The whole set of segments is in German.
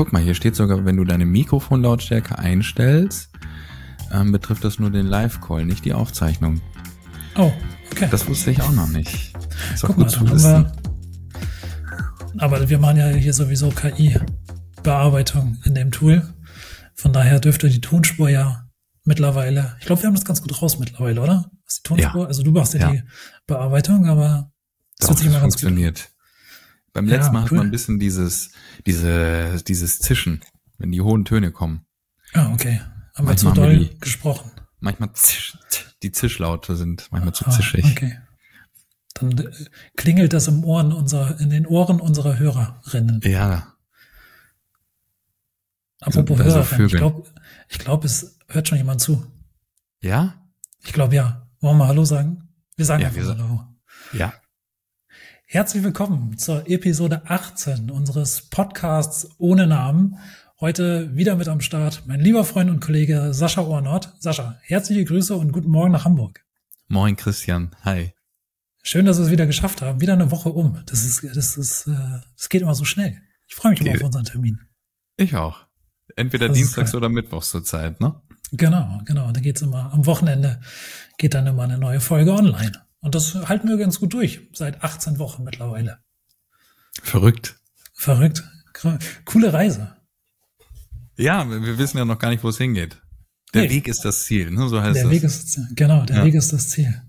guck mal, hier steht sogar, wenn du deine Mikrofonlautstärke einstellst, ähm, betrifft das nur den Live-Call, nicht die Aufzeichnung. Oh, okay. Das wusste ich auch noch nicht. Ist guck mal, haben wir, aber wir machen ja hier sowieso KI-Bearbeitung in dem Tool. Von daher dürfte die Tonspur ja mittlerweile, ich glaube, wir haben das ganz gut raus mittlerweile, oder? Was die Tonspur? Ja. Also du machst ja, ja, die Bearbeitung, aber das Doch, wird sich immer ganz funktioniert. Gut. Beim letzten ja, Mal cool. hat man ein bisschen dieses, diese, dieses Zischen, wenn die hohen Töne kommen. Ah, okay. Haben wir zu doll die, gesprochen. Manchmal zisch, die Zischlaute sind manchmal zu ah, zischig. Okay. Dann äh, klingelt das im Ohren unserer, in den Ohren unserer Hörerinnen. Ja. Apropos also Hörerinnen, ich glaube, ich glaube, es hört schon jemand zu. Ja? Ich glaube ja. Wollen wir mal Hallo sagen? Wir sagen ja, wir Hallo. Ja. Herzlich willkommen zur Episode 18 unseres Podcasts ohne Namen. Heute wieder mit am Start mein lieber Freund und Kollege Sascha Ohrnort. Sascha, herzliche Grüße und guten Morgen nach Hamburg. Moin Christian, hi. Schön, dass wir es wieder geschafft haben. Wieder eine Woche um. Das ist, das ist, äh, das geht immer so schnell. Ich freue mich immer auf unseren Termin. Ich auch. Entweder das dienstags oder mittwochs zur Zeit, ne? Genau, genau. Da geht's immer am Wochenende geht dann immer eine neue Folge online. Und das halten wir ganz gut durch, seit 18 Wochen mittlerweile. Verrückt. Verrückt. Coole Reise. Ja, wir wissen ja noch gar nicht, wo es hingeht. Der nee. Weg ist das Ziel, ne? so heißt der das. Weg ist, genau, der ja. Weg ist das Ziel.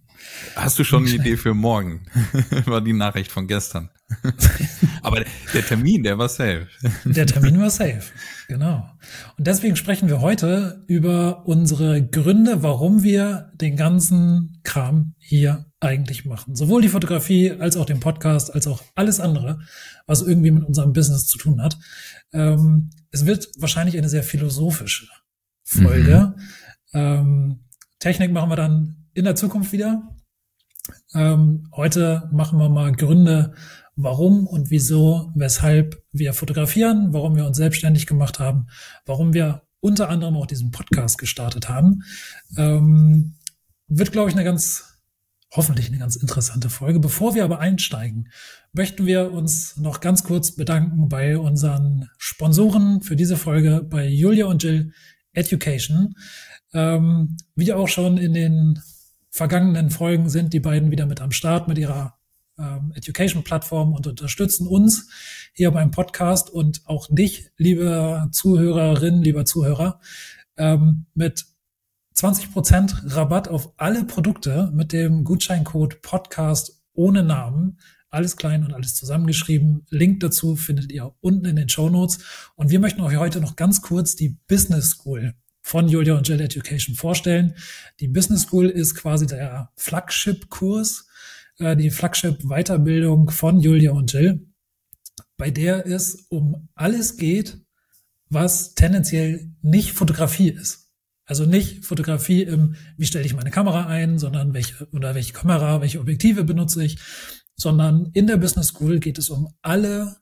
Hast du schon eine Idee für morgen? war die Nachricht von gestern. Aber der Termin, der war safe. Der Termin war safe, genau. Und deswegen sprechen wir heute über unsere Gründe, warum wir den ganzen Kram hier eigentlich machen. Sowohl die Fotografie als auch den Podcast, als auch alles andere, was irgendwie mit unserem Business zu tun hat. Ähm, es wird wahrscheinlich eine sehr philosophische Folge. Mhm. Ähm, Technik machen wir dann in der Zukunft wieder. Ähm, heute machen wir mal Gründe, warum und wieso, weshalb wir fotografieren, warum wir uns selbstständig gemacht haben, warum wir unter anderem auch diesen Podcast gestartet haben. Ähm, wird, glaube ich, eine ganz, hoffentlich eine ganz interessante Folge. Bevor wir aber einsteigen, möchten wir uns noch ganz kurz bedanken bei unseren Sponsoren für diese Folge, bei Julia und Jill Education. Ähm, wie auch schon in den vergangenen Folgen sind die beiden wieder mit am Start mit ihrer ähm, Education-Plattform und unterstützen uns hier beim Podcast und auch dich, liebe Zuhörerin, lieber Zuhörer, ähm, mit 20% Rabatt auf alle Produkte mit dem Gutscheincode Podcast ohne Namen. Alles klein und alles zusammengeschrieben. Link dazu findet ihr unten in den Show Notes. Und wir möchten euch heute noch ganz kurz die Business School von Julia und Jill Education vorstellen. Die Business School ist quasi der Flagship-Kurs, äh, die Flagship-Weiterbildung von Julia und Jill, bei der es um alles geht, was tendenziell nicht Fotografie ist. Also nicht Fotografie im, wie stelle ich meine Kamera ein, sondern welche, oder welche Kamera, welche Objektive benutze ich, sondern in der Business School geht es um alle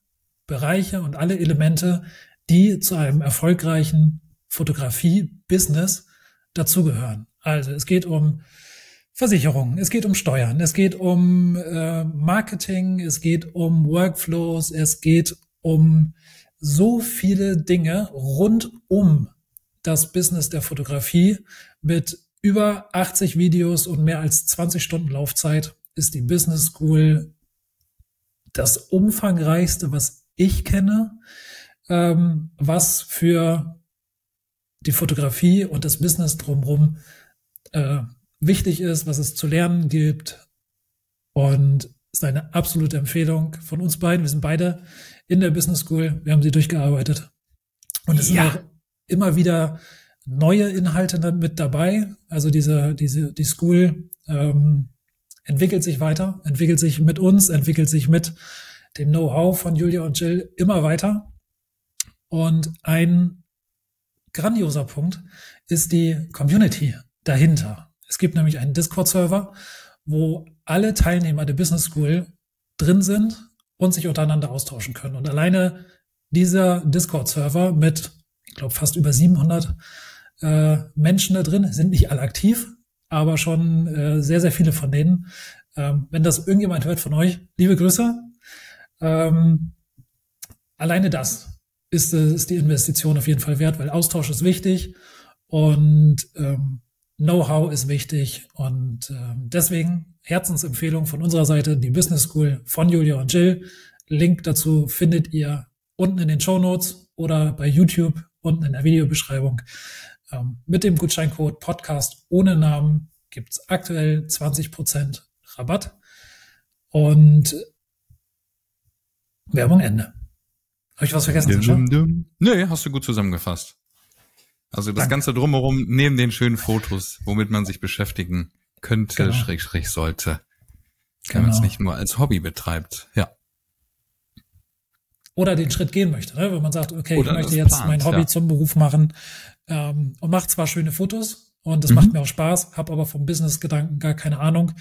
Bereiche und alle Elemente, die zu einem erfolgreichen Fotografie-Business dazugehören. Also es geht um Versicherungen, es geht um Steuern, es geht um äh, Marketing, es geht um Workflows, es geht um so viele Dinge rund um das Business der Fotografie mit über 80 Videos und mehr als 20 Stunden Laufzeit ist die Business School das umfangreichste, was ich kenne, ähm, was für die Fotografie und das Business drumherum äh, wichtig ist, was es zu lernen gibt. Und ist eine absolute Empfehlung von uns beiden. Wir sind beide in der Business School. Wir haben sie durchgearbeitet. Und es ja. sind auch immer wieder neue Inhalte mit dabei. Also diese, diese, die School ähm, entwickelt sich weiter, entwickelt sich mit uns, entwickelt sich mit dem Know-how von Julia und Jill immer weiter. Und ein grandioser Punkt ist die Community dahinter. Es gibt nämlich einen Discord-Server, wo alle Teilnehmer der Business School drin sind und sich untereinander austauschen können. Und alleine dieser Discord-Server mit, ich glaube, fast über 700 äh, Menschen da drin, sind nicht alle aktiv, aber schon äh, sehr, sehr viele von denen. Ähm, wenn das irgendjemand hört von euch, liebe Grüße. Ähm, alleine das ist, ist die Investition auf jeden Fall wert, weil Austausch ist wichtig und ähm, Know-how ist wichtig. Und ähm, deswegen Herzensempfehlung von unserer Seite, die Business School von Julia und Jill. Link dazu findet ihr unten in den Show Notes oder bei YouTube unten in der Videobeschreibung. Ähm, mit dem Gutscheincode Podcast ohne Namen gibt's aktuell 20% Rabatt. Und Werbung Ende. Habe ich was vergessen? Dum, dum. Nee, hast du gut zusammengefasst. Also das Danke. Ganze drumherum, neben den schönen Fotos, womit man sich beschäftigen könnte, genau. schräg, schräg sollte. Wenn genau. man es nicht nur als Hobby betreibt, ja. Oder den Schritt gehen möchte, ne? wenn man sagt, okay, Oder ich möchte jetzt plant, mein Hobby ja. zum Beruf machen ähm, und macht zwar schöne Fotos und das mhm. macht mir auch Spaß, habe aber vom Business-Gedanken gar keine Ahnung.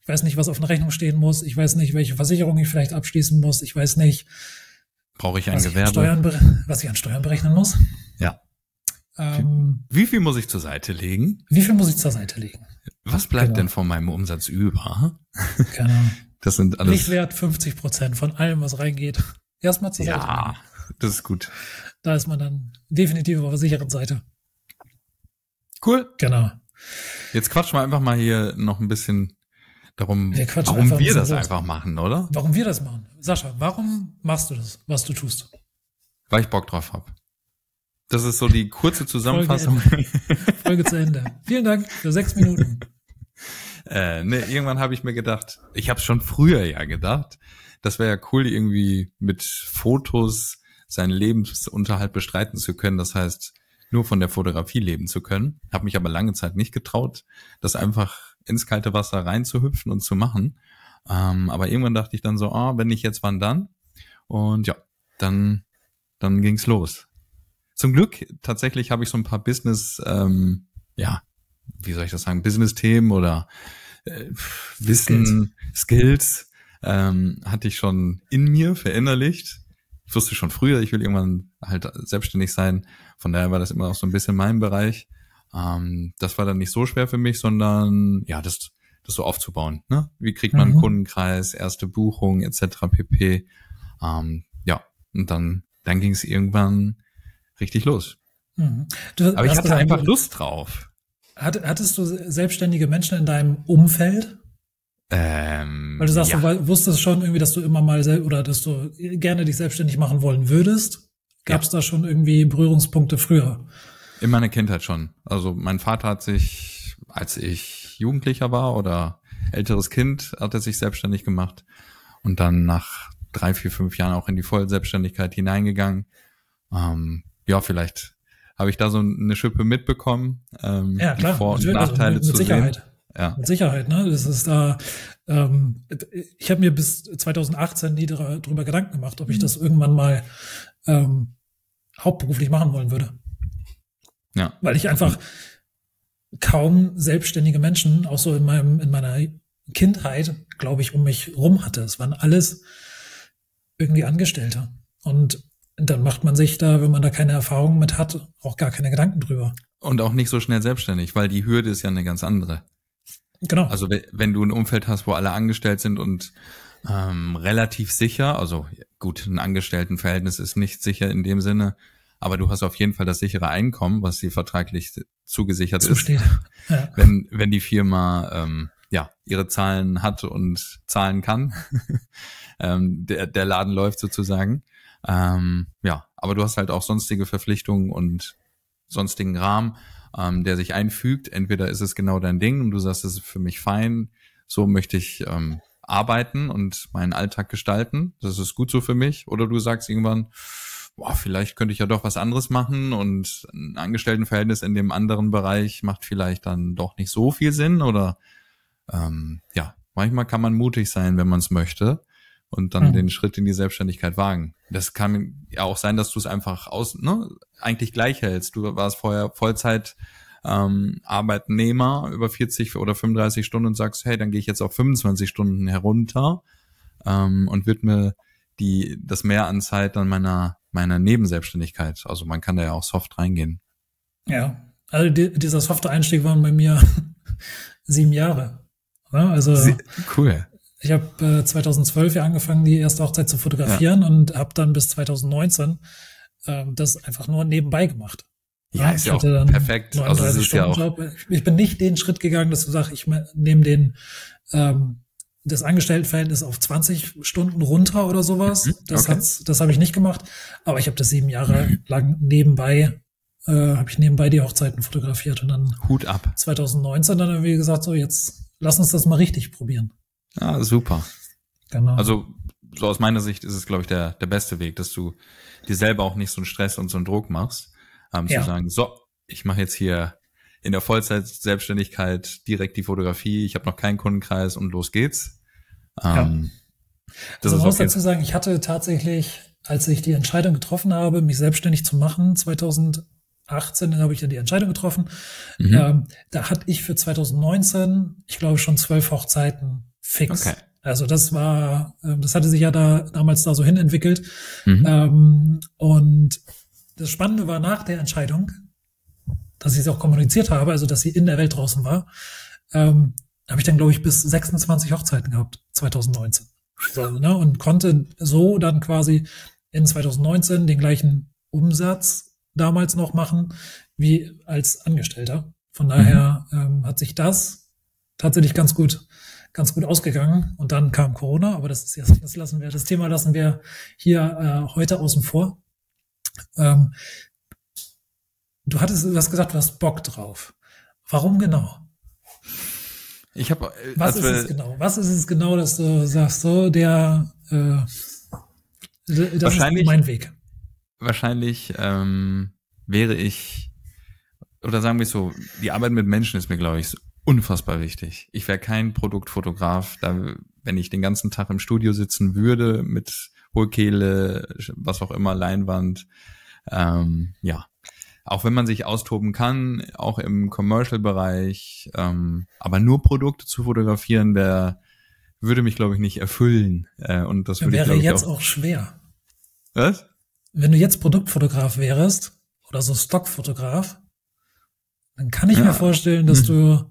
Ich weiß nicht, was auf einer Rechnung stehen muss. Ich weiß nicht, welche Versicherung ich vielleicht abschließen muss. Ich weiß nicht, brauche ich ein Gewerbe, ich Steuern, was ich an Steuern berechnen muss. Ja. Ähm, wie viel muss ich zur Seite legen? Wie viel muss ich zur Seite legen? Was bleibt genau. denn von meinem Umsatz über? Genau. Das sind alles. Richtwert 50 Prozent von allem, was reingeht. Erstmal zur Seite. Ja, das ist gut. Da ist man dann definitiv auf der sicheren Seite. Cool. Genau. Jetzt quatschen wir einfach mal hier noch ein bisschen darum, wir warum wir das einfach machen, oder? Warum wir das machen. Sascha, warum machst du das, was du tust? Weil ich Bock drauf habe. Das ist so die kurze Zusammenfassung. Folge, Folge zu Ende. Vielen Dank für sechs Minuten. Äh, ne, irgendwann habe ich mir gedacht, ich habe schon früher ja gedacht, das wäre ja cool, irgendwie mit Fotos seinen Lebensunterhalt bestreiten zu können. Das heißt, nur von der Fotografie leben zu können. Habe mich aber lange Zeit nicht getraut, das einfach ins kalte Wasser reinzuhüpfen und zu machen. Ähm, aber irgendwann dachte ich dann so, ah, wenn nicht jetzt, wann dann? Und ja, dann, dann ging's los. Zum Glück tatsächlich habe ich so ein paar Business, ähm, ja, wie soll ich das sagen, Business-Themen oder äh, Wissen, Skills, Skills ähm, hatte ich schon in mir verinnerlicht. Ich wusste schon früher, ich will irgendwann halt selbstständig sein. Von daher war das immer auch so ein bisschen mein Bereich. Ähm, das war dann nicht so schwer für mich, sondern ja, das, das so aufzubauen. Ne? Wie kriegt man mhm. einen Kundenkreis, erste Buchung etc. pp. Ähm, ja, und dann, dann ging es irgendwann richtig los. Mhm. Du, Aber ich hatte einfach Lust drauf. hattest du selbstständige Menschen in deinem Umfeld? Ähm, Weil du sagst, ja. du wusstest schon irgendwie, dass du immer mal oder dass du gerne dich selbstständig machen wollen würdest. Gab es ja. da schon irgendwie Berührungspunkte früher? In meiner Kindheit schon. Also mein Vater hat sich, als ich Jugendlicher war oder älteres Kind, hat er sich selbstständig gemacht und dann nach drei, vier, fünf Jahren auch in die Vollselbstständigkeit hineingegangen. Ähm, ja, vielleicht habe ich da so eine Schippe mitbekommen, ähm, ja, klar, die Vor- und Nachteile also mit, mit zu Sicherheit. sehen. Ja. Mit Sicherheit, ne? Das ist da, ähm, ich habe mir bis 2018 nie darüber Gedanken gemacht, ob ich das irgendwann mal ähm, hauptberuflich machen wollen würde. Ja. Weil ich einfach kaum selbstständige Menschen, auch so in meinem, in meiner Kindheit, glaube ich, um mich rum hatte. Es waren alles irgendwie Angestellte. Und dann macht man sich da, wenn man da keine Erfahrung mit hat, auch gar keine Gedanken drüber. Und auch nicht so schnell selbstständig, weil die Hürde ist ja eine ganz andere. Genau. Also wenn du ein Umfeld hast, wo alle angestellt sind und ähm, relativ sicher, also gut, ein Angestelltenverhältnis ist nicht sicher in dem Sinne, aber du hast auf jeden Fall das sichere Einkommen, was dir vertraglich zugesichert Zusteht. ist. Ja. Wenn, wenn die Firma ähm, ja ihre Zahlen hat und zahlen kann, ähm, der, der Laden läuft sozusagen. Ähm, ja, aber du hast halt auch sonstige Verpflichtungen und sonstigen Rahmen, ähm, der sich einfügt. Entweder ist es genau dein Ding und du sagst, es ist für mich fein, so möchte ich ähm, arbeiten und meinen Alltag gestalten. Das ist gut so für mich. Oder du sagst irgendwann, boah, vielleicht könnte ich ja doch was anderes machen und ein Angestelltenverhältnis in dem anderen Bereich macht vielleicht dann doch nicht so viel Sinn. Oder ähm, ja, manchmal kann man mutig sein, wenn man es möchte und dann mhm. den Schritt in die Selbstständigkeit wagen. Das kann ja auch sein, dass du es einfach aus, ne, eigentlich gleich hältst. Du warst vorher Vollzeit ähm, Arbeitnehmer über 40 oder 35 Stunden und sagst, hey, dann gehe ich jetzt auf 25 Stunden herunter ähm, und widme die das mehr an Zeit an meiner meiner Nebenselbstständigkeit. Also man kann da ja auch soft reingehen. Ja, also die, dieser softe Einstieg waren bei mir sieben Jahre. Ja, also Sie, cool. Ich habe äh, 2012 ja angefangen, die erste Hochzeit zu fotografieren ja. und habe dann bis 2019 ähm, das einfach nur nebenbei gemacht. Ja, ist ja auch perfekt. Also es ist ja auch ich bin nicht den Schritt gegangen, dass du sagst, ich nehme den ähm, das Angestelltenverhältnis auf 20 Stunden runter oder sowas. Mhm, das okay. hat's, das habe ich nicht gemacht, aber ich habe das sieben Jahre mhm. lang nebenbei äh, habe ich nebenbei die Hochzeiten fotografiert und dann Hut ab. 2019 dann wie gesagt so jetzt lass uns das mal richtig probieren. Ja, super. Genau. Also so aus meiner Sicht ist es glaube ich der der beste Weg, dass du dir selber auch nicht so einen Stress und so einen Druck machst, ähm, ja. zu sagen, so, ich mache jetzt hier in der Vollzeit-Selbstständigkeit direkt die Fotografie, ich habe noch keinen Kundenkreis und los geht's. Ähm, ja. Also man muss dazu sagen, ich hatte tatsächlich, als ich die Entscheidung getroffen habe, mich selbstständig zu machen, 2018 habe ich dann die Entscheidung getroffen. Mhm. Ähm, da hatte ich für 2019, ich glaube, schon zwölf Hochzeiten fix. Okay. Also das war, ähm, das hatte sich ja da damals da so hin entwickelt. Mhm. Ähm, und das Spannende war nach der Entscheidung, dass ich es auch kommuniziert habe, also dass sie in der Welt draußen war, ähm, habe ich dann, glaube ich, bis 26 Hochzeiten gehabt, 2019. So, ne, und konnte so dann quasi in 2019 den gleichen Umsatz damals noch machen wie als Angestellter. Von daher mhm. ähm, hat sich das tatsächlich ganz gut, ganz gut ausgegangen. Und dann kam Corona, aber das ist jetzt, das lassen wir, das Thema lassen wir hier äh, heute außen vor. Ähm, du hattest, du hast gesagt, du hast Bock drauf. Warum genau? Ich habe. Äh, Was ist es genau? Was ist es genau, dass du sagst, so der, äh, das wahrscheinlich, ist mein Weg. Wahrscheinlich ähm, wäre ich, oder sagen wir es so, die Arbeit mit Menschen ist mir, glaube ich, unfassbar wichtig. Ich wäre kein Produktfotograf, da, wenn ich den ganzen Tag im Studio sitzen würde mit Hohlkehle, was auch immer, Leinwand. Ähm, ja, auch wenn man sich austoben kann, auch im Commercial-Bereich, ähm, aber nur Produkte zu fotografieren, der würde mich, glaube ich, nicht erfüllen. Äh, und das würde wäre ich, jetzt auch, auch schwer. Was? Wenn du jetzt Produktfotograf wärst oder so Stockfotograf, dann kann ich ja. mir vorstellen, dass hm.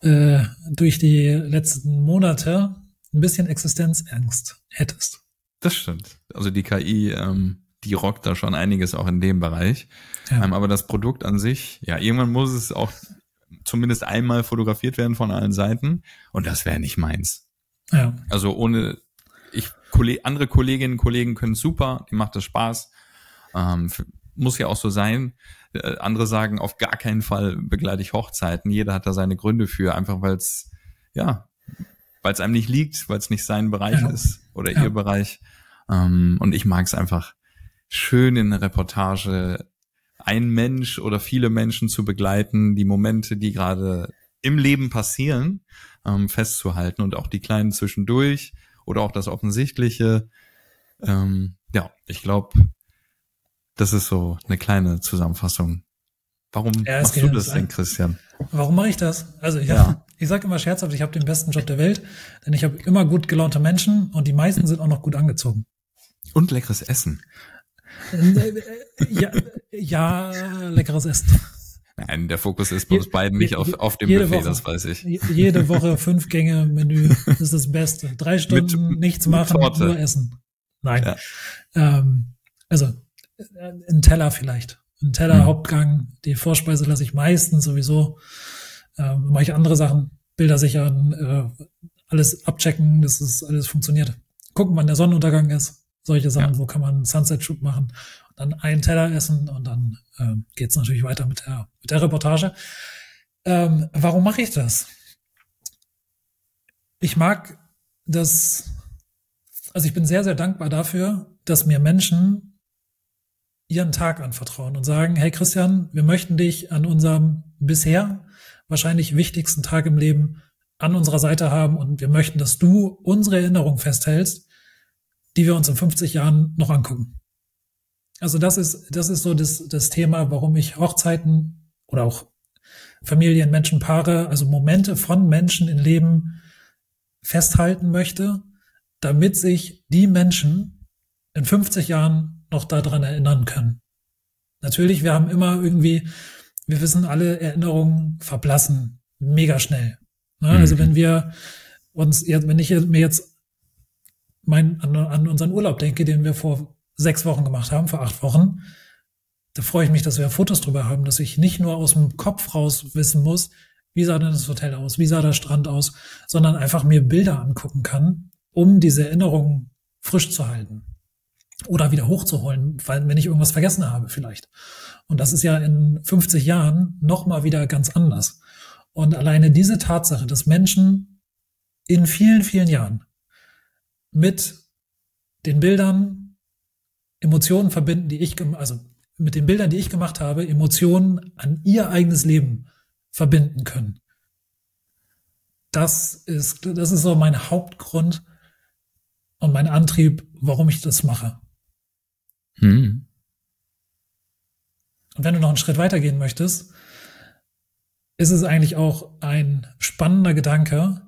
du äh, durch die letzten Monate ein bisschen Existenzangst hättest. Das stimmt. Also die KI ähm, die rockt da schon einiges auch in dem Bereich. Ja. Ähm, aber das Produkt an sich, ja, irgendwann muss es auch zumindest einmal fotografiert werden von allen Seiten und das wäre nicht meins. Ja. Also ohne, ich, andere Kolleginnen und Kollegen können super, die macht das Spaß. Ähm, muss ja auch so sein. Äh, andere sagen, auf gar keinen Fall begleite ich Hochzeiten. Jeder hat da seine Gründe für, einfach weil es, ja, weil es einem nicht liegt, weil es nicht sein Bereich ja. ist oder ja. ihr Bereich. Ähm, und ich mag es einfach schön in der Reportage ein Mensch oder viele Menschen zu begleiten, die Momente, die gerade im Leben passieren, ähm, festzuhalten und auch die kleinen zwischendurch oder auch das Offensichtliche. Ähm, ja, ich glaube, das ist so eine kleine Zusammenfassung. Warum ja, machst du das denn, Christian? Warum mache ich das? Also ich, ja. ich sage immer scherzhaft, ich habe den besten Job der Welt, denn ich habe immer gut gelaunte Menschen und die meisten sind auch noch gut angezogen. Und leckeres Essen ja, ja, leckeres Essen. Nein, der Fokus ist bei uns beiden nicht auf, auf dem Buffet, Woche, das weiß ich. Jede Woche fünf Gänge Menü ist das Beste. Drei Stunden mit, nichts machen, Torte. nur essen. Nein. Ja. Ähm, also äh, ein Teller vielleicht. Ein Teller, hm. Hauptgang. Die Vorspeise lasse ich meistens sowieso. Ähm, mache ich andere Sachen, Bilder sichern, äh, alles abchecken, dass es alles funktioniert. Gucken, wann der Sonnenuntergang ist solche Sachen, ja. wo kann man Sunset-Shoot machen, dann einen Teller essen und dann ähm, geht es natürlich weiter mit der, mit der Reportage. Ähm, warum mache ich das? Ich mag das, also ich bin sehr, sehr dankbar dafür, dass mir Menschen ihren Tag anvertrauen und sagen, hey Christian, wir möchten dich an unserem bisher wahrscheinlich wichtigsten Tag im Leben an unserer Seite haben und wir möchten, dass du unsere Erinnerung festhältst die wir uns in 50 Jahren noch angucken. Also das ist, das ist so das, das Thema, warum ich Hochzeiten oder auch Familien, Menschen, Paare, also Momente von Menschen im Leben festhalten möchte, damit sich die Menschen in 50 Jahren noch daran erinnern können. Natürlich, wir haben immer irgendwie, wir wissen, alle Erinnerungen verblassen mega schnell. Ne? Also mhm. wenn wir uns, wenn ich mir jetzt mein, an, an unseren Urlaub denke, den wir vor sechs Wochen gemacht haben, vor acht Wochen, da freue ich mich, dass wir Fotos drüber haben, dass ich nicht nur aus dem Kopf raus wissen muss, wie sah denn das Hotel aus, wie sah der Strand aus, sondern einfach mir Bilder angucken kann, um diese Erinnerungen frisch zu halten oder wieder hochzuholen, wenn ich irgendwas vergessen habe vielleicht. Und das ist ja in 50 Jahren noch mal wieder ganz anders. Und alleine diese Tatsache, dass Menschen in vielen, vielen Jahren mit den Bildern Emotionen verbinden, die ich, also mit den Bildern, die ich gemacht habe, Emotionen an ihr eigenes Leben verbinden können. Das ist, das ist so mein Hauptgrund und mein Antrieb, warum ich das mache. Hm. Und wenn du noch einen Schritt weitergehen möchtest, ist es eigentlich auch ein spannender Gedanke,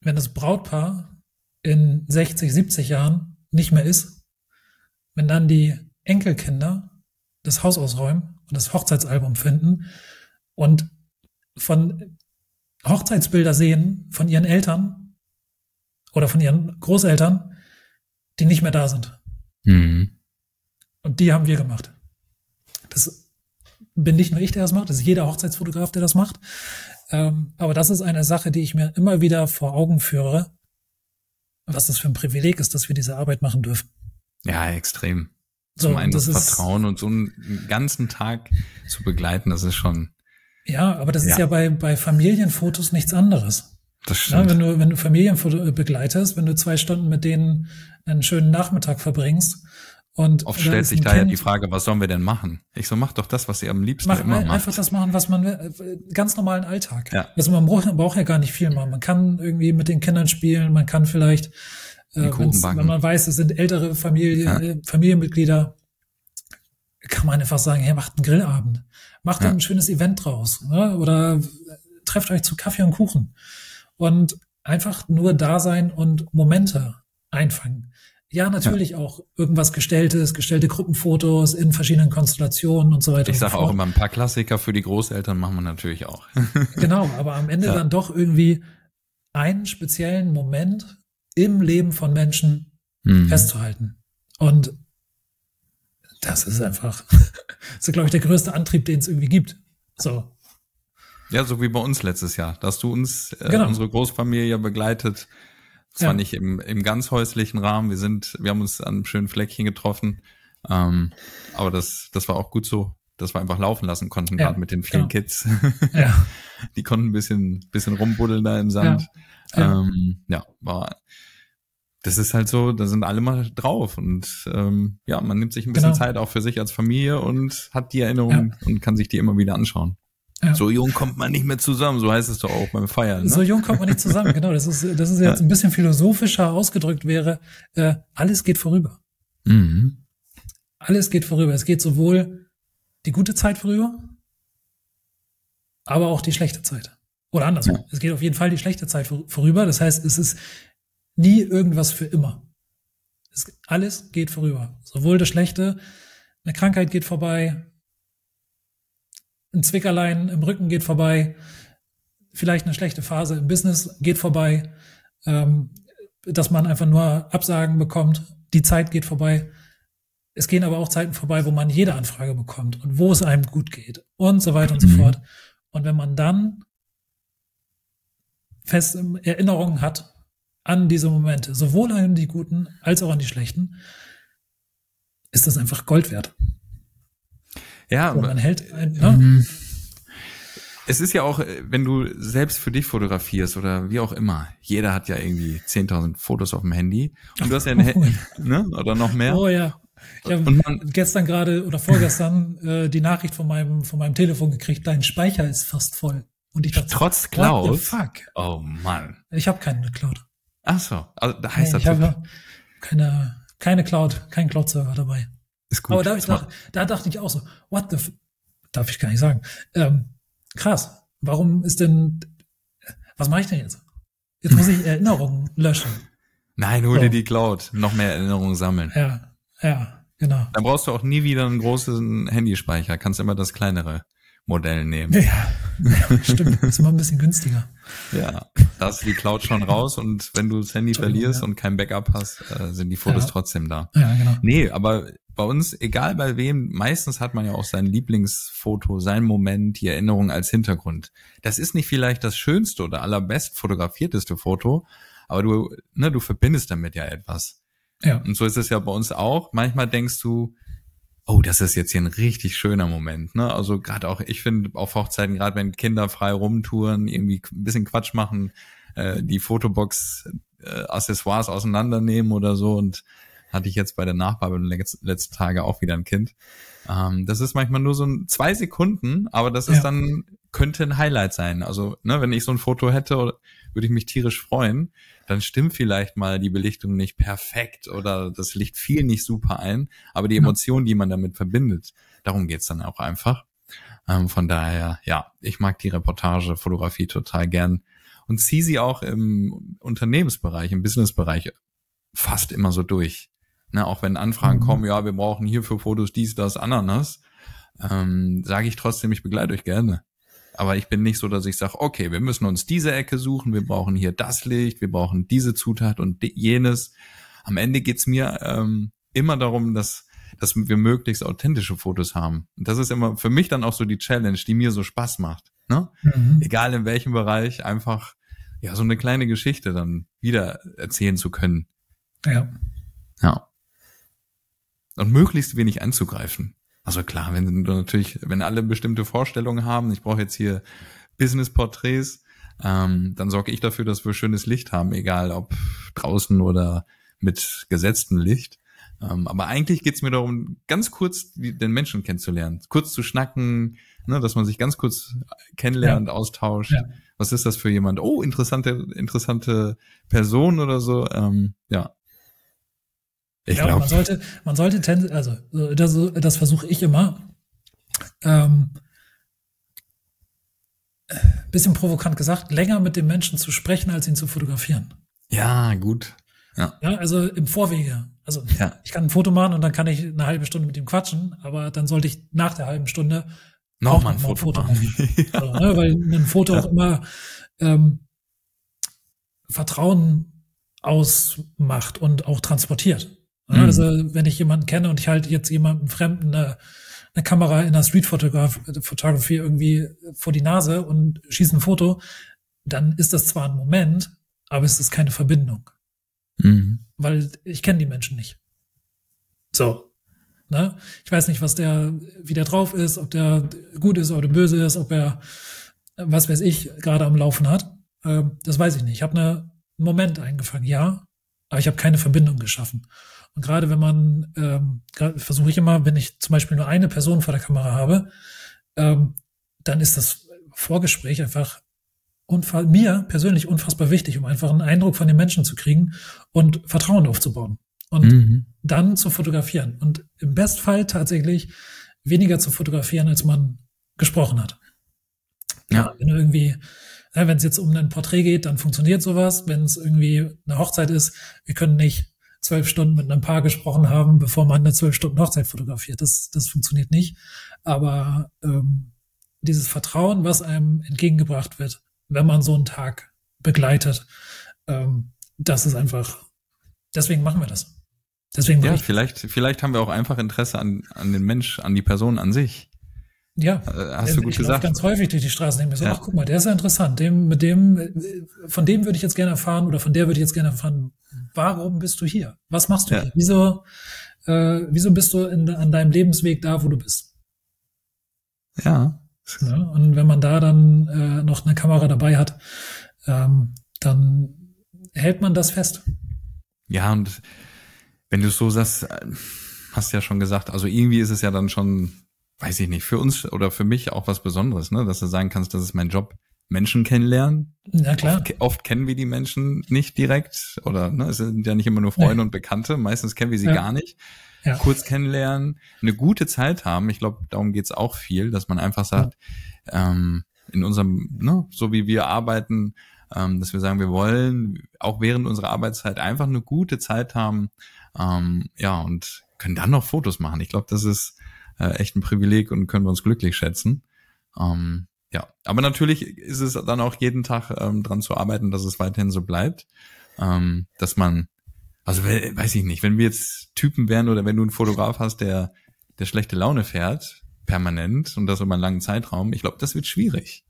wenn das Brautpaar in 60, 70 Jahren nicht mehr ist, wenn dann die Enkelkinder das Haus ausräumen und das Hochzeitsalbum finden und von Hochzeitsbilder sehen von ihren Eltern oder von ihren Großeltern, die nicht mehr da sind. Mhm. Und die haben wir gemacht. Das bin nicht nur ich, der das macht, das ist jeder Hochzeitsfotograf, der das macht. Ähm, aber das ist eine Sache, die ich mir immer wieder vor Augen führe, was das für ein Privileg ist, dass wir diese Arbeit machen dürfen. Ja, extrem. So, Zum einen das, das Vertrauen und so einen ganzen Tag zu begleiten, das ist schon. Ja, aber das ja. ist ja bei, bei Familienfotos nichts anderes. Das stimmt. Ja, wenn du, wenn du Familienfoto begleitest, wenn du zwei Stunden mit denen einen schönen Nachmittag verbringst, und Oft stellt sich da ja die Frage, was sollen wir denn machen? Ich so, mach doch das, was ihr am liebsten mach, immer macht. Einfach das machen, was man will. Ganz normalen Alltag. Ja. Also man braucht, man braucht ja gar nicht viel machen. Man kann irgendwie mit den Kindern spielen, man kann vielleicht, äh, wenn man weiß, es sind ältere Familie, ja. Äh, Familienmitglieder, kann man einfach sagen, hey, macht einen Grillabend. Macht ja. ein schönes Event draus. Ne? Oder trefft euch zu Kaffee und Kuchen. Und einfach nur da sein und Momente einfangen. Ja, natürlich ja. auch irgendwas Gestelltes, gestellte Gruppenfotos in verschiedenen Konstellationen und so weiter. Ich sage auch immer, ein paar Klassiker für die Großeltern machen wir natürlich auch. genau, aber am Ende ja. dann doch irgendwie einen speziellen Moment im Leben von Menschen mhm. festzuhalten. Und das ist einfach, das ist, glaube ich, der größte Antrieb, den es irgendwie gibt. So. Ja, so wie bei uns letztes Jahr. Da hast du uns, äh, genau. unsere Großfamilie begleitet zwar ja. nicht im, im ganz häuslichen Rahmen. Wir sind, wir haben uns an einem schönen Fleckchen getroffen. Ähm, aber das, das war auch gut so, dass wir einfach laufen lassen konnten, ja. gerade mit den vielen ja. Kids. Ja. Die konnten ein bisschen, bisschen rumbuddeln da im Sand. Ja. Ähm, ja, war, das ist halt so, da sind alle mal drauf und ähm, ja, man nimmt sich ein bisschen genau. Zeit auch für sich als Familie und hat die Erinnerungen und kann sich die immer wieder anschauen. Ja. So jung kommt man nicht mehr zusammen, so heißt es doch auch beim Feiern. Ne? So jung kommt man nicht zusammen, genau. Das ist, das ist jetzt ein bisschen philosophischer ausgedrückt wäre, äh, alles geht vorüber. Mhm. Alles geht vorüber. Es geht sowohl die gute Zeit vorüber, aber auch die schlechte Zeit. Oder andersrum. Ja. Es geht auf jeden Fall die schlechte Zeit vorüber. Das heißt, es ist nie irgendwas für immer. Es, alles geht vorüber. Sowohl das Schlechte, eine Krankheit geht vorbei, ein Zwickerlein im Rücken geht vorbei, vielleicht eine schlechte Phase im Business geht vorbei, ähm, dass man einfach nur Absagen bekommt, die Zeit geht vorbei. Es gehen aber auch Zeiten vorbei, wo man jede Anfrage bekommt und wo es einem gut geht und so weiter und so mhm. fort. Und wenn man dann fest Erinnerungen hat an diese Momente, sowohl an die guten als auch an die schlechten, ist das einfach Gold wert. Ja, und man hält ein, ne? Mhm. Es ist ja auch, äh, wenn du selbst für dich fotografierst oder wie auch immer, jeder hat ja irgendwie 10.000 Fotos auf dem Handy und du hast ja ein Handy, ne? oder noch mehr. Oh ja. Ich habe gestern gerade oder vorgestern äh, die Nachricht von meinem von meinem Telefon gekriegt, dein Speicher ist fast voll. Und ich dachte, trotz Cloud. What the fuck? Oh Mann. Ich habe keine Cloud. Ach so, also da heißt nee, das. Ich habe keine keine Cloud, kein Cloud Server dabei. Ist gut. Aber da, ich dachte, da dachte ich auch so, what the, f darf ich gar nicht sagen. Ähm, krass. Warum ist denn, was mache ich denn jetzt? Jetzt muss ich Erinnerungen löschen. Nein, hol so. dir die Cloud. Noch mehr Erinnerungen sammeln. Ja, ja, genau. Dann brauchst du auch nie wieder einen großen Handyspeicher. Kannst immer das kleinere Modell nehmen. Ja, Stimmt, ist immer ein bisschen günstiger. Ja, da ist die Cloud schon raus und wenn du das Handy verlierst ja. und kein Backup hast, äh, sind die Fotos ja. trotzdem da. Ja, genau. Nee, aber bei uns, egal bei wem, meistens hat man ja auch sein Lieblingsfoto, sein Moment, die Erinnerung als Hintergrund. Das ist nicht vielleicht das schönste oder allerbest fotografierteste Foto, aber du, ne, du verbindest damit ja etwas. Ja. Und so ist es ja bei uns auch. Manchmal denkst du, oh, das ist jetzt hier ein richtig schöner Moment. Ne? Also gerade auch, ich finde auf Hochzeiten, gerade wenn Kinder frei rumtouren, irgendwie ein bisschen Quatsch machen, äh, die Fotobox äh, Accessoires auseinandernehmen oder so und hatte ich jetzt bei der Nachbearbeitung letzten Tage auch wieder ein Kind. Ähm, das ist manchmal nur so ein zwei Sekunden, aber das ist ja. dann, könnte ein Highlight sein. Also, ne, wenn ich so ein Foto hätte, würde ich mich tierisch freuen. Dann stimmt vielleicht mal die Belichtung nicht perfekt oder das Licht fiel nicht super ein, aber die Emotion, die man damit verbindet, darum geht's dann auch einfach. Ähm, von daher, ja, ich mag die Reportage, Fotografie total gern und ziehe sie auch im Unternehmensbereich, im Businessbereich fast immer so durch. Ne, auch wenn Anfragen mhm. kommen, ja, wir brauchen hier für Fotos dies, das, Ananas, ähm, sage ich trotzdem, ich begleite euch gerne. Aber ich bin nicht so, dass ich sage, okay, wir müssen uns diese Ecke suchen, wir brauchen hier das Licht, wir brauchen diese Zutat und jenes. Am Ende geht's mir ähm, immer darum, dass, dass wir möglichst authentische Fotos haben. Und das ist immer für mich dann auch so die Challenge, die mir so Spaß macht. Ne? Mhm. Egal in welchem Bereich, einfach ja so eine kleine Geschichte dann wieder erzählen zu können. Ja. Ja und möglichst wenig anzugreifen. Also klar, wenn du natürlich, wenn alle bestimmte Vorstellungen haben, ich brauche jetzt hier Business-Porträts, ähm, dann sorge ich dafür, dass wir schönes Licht haben, egal ob draußen oder mit gesetztem Licht. Ähm, aber eigentlich geht's mir darum, ganz kurz den Menschen kennenzulernen, kurz zu schnacken, ne, dass man sich ganz kurz kennenlernt, ja. austauscht. Ja. Was ist das für jemand? Oh, interessante, interessante Person oder so. Ähm, ja, ich ja, glaube. Man sollte, man sollte, also das, das versuche ich immer. Ähm, bisschen provokant gesagt, länger mit dem Menschen zu sprechen, als ihn zu fotografieren. Ja, gut. Ja, ja also im Vorwege. Also ja. ich kann ein Foto machen und dann kann ich eine halbe Stunde mit ihm quatschen, aber dann sollte ich nach der halben Stunde noch mal ein Foto, machen. ja. so, ne, weil ein Foto auch immer ähm, Vertrauen ausmacht und auch transportiert. Mhm. Also wenn ich jemanden kenne und ich halte jetzt jemandem Fremden eine, eine Kamera in der Street Photography irgendwie vor die Nase und schieße ein Foto, dann ist das zwar ein Moment, aber es ist keine Verbindung. Mhm. Weil ich kenne die Menschen nicht. So. Ne? Ich weiß nicht, was der, wie der drauf ist, ob der gut ist oder böse ist, ob er, was weiß ich, gerade am Laufen hat. Ähm, das weiß ich nicht. Ich habe einen Moment eingefangen, ja, aber ich habe keine Verbindung geschaffen. Und gerade wenn man, ähm, versuche ich immer, wenn ich zum Beispiel nur eine Person vor der Kamera habe, ähm, dann ist das Vorgespräch einfach mir persönlich unfassbar wichtig, um einfach einen Eindruck von den Menschen zu kriegen und Vertrauen aufzubauen und mhm. dann zu fotografieren. Und im Bestfall tatsächlich weniger zu fotografieren, als man gesprochen hat. Ja. wenn irgendwie, wenn es jetzt um ein Porträt geht, dann funktioniert sowas. Wenn es irgendwie eine Hochzeit ist, wir können nicht zwölf Stunden mit einem Paar gesprochen haben, bevor man eine zwölf Stunden Hochzeit fotografiert. Das, das funktioniert nicht. Aber ähm, dieses Vertrauen, was einem entgegengebracht wird, wenn man so einen Tag begleitet, ähm, das ist einfach, deswegen machen wir das. Deswegen ja, vielleicht, vielleicht haben wir auch einfach Interesse an, an den Mensch, an die Person an sich. Ja, äh, hast du gut ich gesagt. ganz häufig durch die Straßen denke mir so, ja. ach guck mal, der ist ja interessant. Dem, mit dem, von dem würde ich jetzt gerne erfahren oder von der würde ich jetzt gerne erfahren, warum bist du hier? Was machst du ja. hier? Wieso, äh, wieso bist du in, an deinem Lebensweg da, wo du bist? Ja. ja und wenn man da dann äh, noch eine Kamera dabei hat, ähm, dann hält man das fest. Ja, und wenn du so sagst, äh, hast ja schon gesagt, also irgendwie ist es ja dann schon weiß ich nicht, für uns oder für mich auch was Besonderes, ne? dass du sagen kannst, das ist mein Job. Menschen kennenlernen. Ja, klar. Oft, oft kennen wir die Menschen nicht direkt oder ne, es sind ja nicht immer nur Freunde nee. und Bekannte, meistens kennen wir sie ja. gar nicht. Ja. Kurz kennenlernen, eine gute Zeit haben. Ich glaube, darum geht's auch viel, dass man einfach sagt, ja. ähm, in unserem, ne, so wie wir arbeiten, ähm, dass wir sagen, wir wollen auch während unserer Arbeitszeit einfach eine gute Zeit haben, ähm, ja, und können dann noch Fotos machen. Ich glaube, das ist äh, echt ein Privileg und können wir uns glücklich schätzen. Ähm, ja, aber natürlich ist es dann auch jeden Tag ähm, dran zu arbeiten, dass es weiterhin so bleibt, ähm, dass man, also weiß ich nicht, wenn wir jetzt Typen wären oder wenn du einen Fotograf hast, der der schlechte Laune fährt permanent und das über einen langen Zeitraum, ich glaube, das wird schwierig.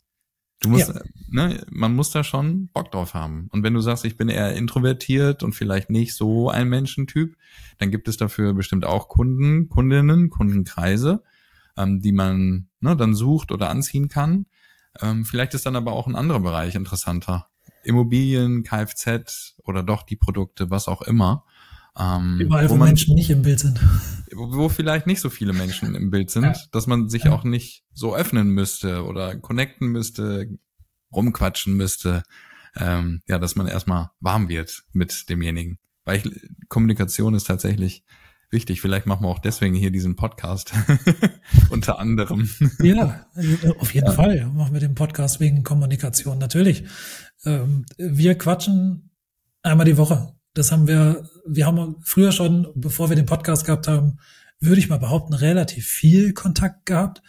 Du musst, ja. ne, man muss da schon Bock drauf haben. Und wenn du sagst, ich bin eher introvertiert und vielleicht nicht so ein Menschentyp, dann gibt es dafür bestimmt auch Kunden, Kundinnen, Kundenkreise, ähm, die man ne, dann sucht oder anziehen kann. Ähm, vielleicht ist dann aber auch ein anderer Bereich interessanter. Immobilien, Kfz oder doch die Produkte, was auch immer. Ähm, Überall, wo, wo man, Menschen nicht im Bild sind. Wo vielleicht nicht so viele Menschen im Bild sind, ja. dass man sich ja. auch nicht so öffnen müsste oder connecten müsste, rumquatschen müsste. Ähm, ja, dass man erstmal warm wird mit demjenigen. Weil ich, Kommunikation ist tatsächlich wichtig. Vielleicht machen wir auch deswegen hier diesen Podcast. Unter anderem. Ja, auf jeden ja. Fall machen wir den Podcast wegen Kommunikation. Natürlich. Ähm, wir quatschen einmal die Woche das haben wir, wir haben früher schon, bevor wir den Podcast gehabt haben, würde ich mal behaupten, relativ viel Kontakt gehabt.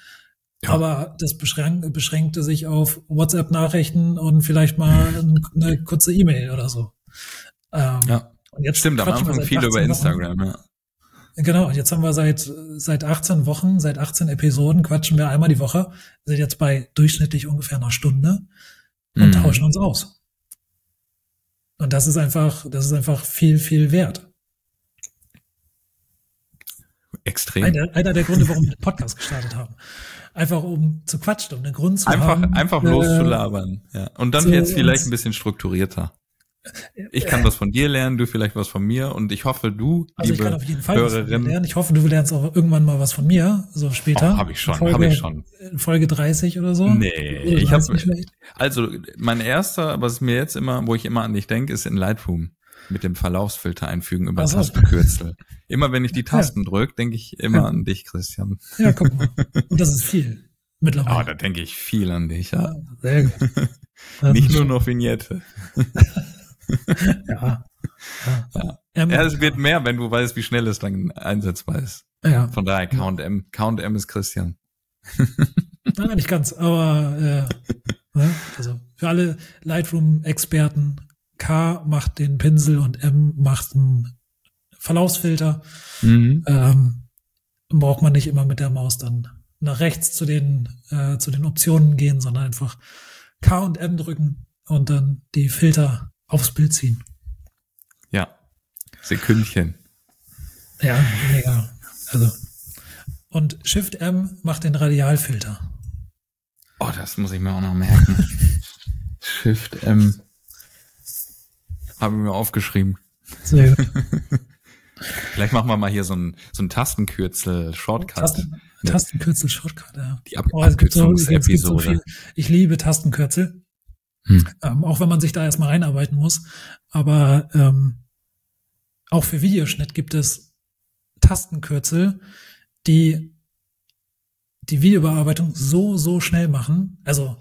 Ja. Aber das beschränk, beschränkte sich auf WhatsApp-Nachrichten und vielleicht mal eine kurze E-Mail oder so. Ähm, ja. jetzt Stimmt, am Anfang viel über Instagram, Wochen. ja. Genau, und jetzt haben wir seit, seit 18 Wochen, seit 18 Episoden quatschen wir einmal die Woche, sind jetzt bei durchschnittlich ungefähr einer Stunde und mhm. tauschen uns aus. Und das ist einfach, das ist einfach viel, viel wert. Extrem. Einer, einer der Gründe, warum wir den Podcast gestartet haben. Einfach um zu quatschen, um einen Grund zu einfach, haben. Einfach loszulabern, äh, ja. Und dann jetzt vielleicht ein bisschen strukturierter. Ich kann was von dir lernen, du vielleicht was von mir und ich hoffe, du, also liebe ich kann auf jeden Fall Hörerin, lernen. Ich hoffe, du lernst auch irgendwann mal was von mir, so später. Oh, habe ich schon, habe ich schon. Folge 30 oder so. Nee, oder ich habe also mein erster, was mir jetzt immer, wo ich immer an dich denke, ist in Lightroom mit dem Verlaufsfilter einfügen über so. Tastenkürzel. Immer wenn ich die Tasten ja. drücke, denke ich immer ja. an dich, Christian. Ja, guck mal. Und das ist viel mittlerweile. Oh, da denke ich viel an dich, ja. ja sehr gut. Nicht nur noch Vignette. ja. Ja. ja. ja, es wird mehr, wenn du weißt, wie schnell es dann einsetzbar ist. Ja. Von daher Count M. Count M ist Christian. Nein, nicht ganz, aber äh, ne? also für alle Lightroom-Experten, K macht den Pinsel und M macht einen Verlaufsfilter. Mhm. Ähm, braucht man nicht immer mit der Maus dann nach rechts zu den, äh, zu den Optionen gehen, sondern einfach K und M drücken und dann die Filter aufs Bild ziehen. Ja, Sekündchen. Ja, mega. Also. Und Shift M macht den Radialfilter. Oh, das muss ich mir auch noch merken. Shift M. Habe ich mir aufgeschrieben. Sehr gut. Vielleicht machen wir mal hier so ein, so ein Tastenkürzel-Shortcut. Tasten, Tastenkürzel-Shortcut, ja. Die Ab oh, Abkürzungsepisode. So, so ich liebe Tastenkürzel. Hm. Ähm, auch wenn man sich da erstmal reinarbeiten muss. Aber ähm, auch für Videoschnitt gibt es Tastenkürzel, die die Videobearbeitung so, so schnell machen. Also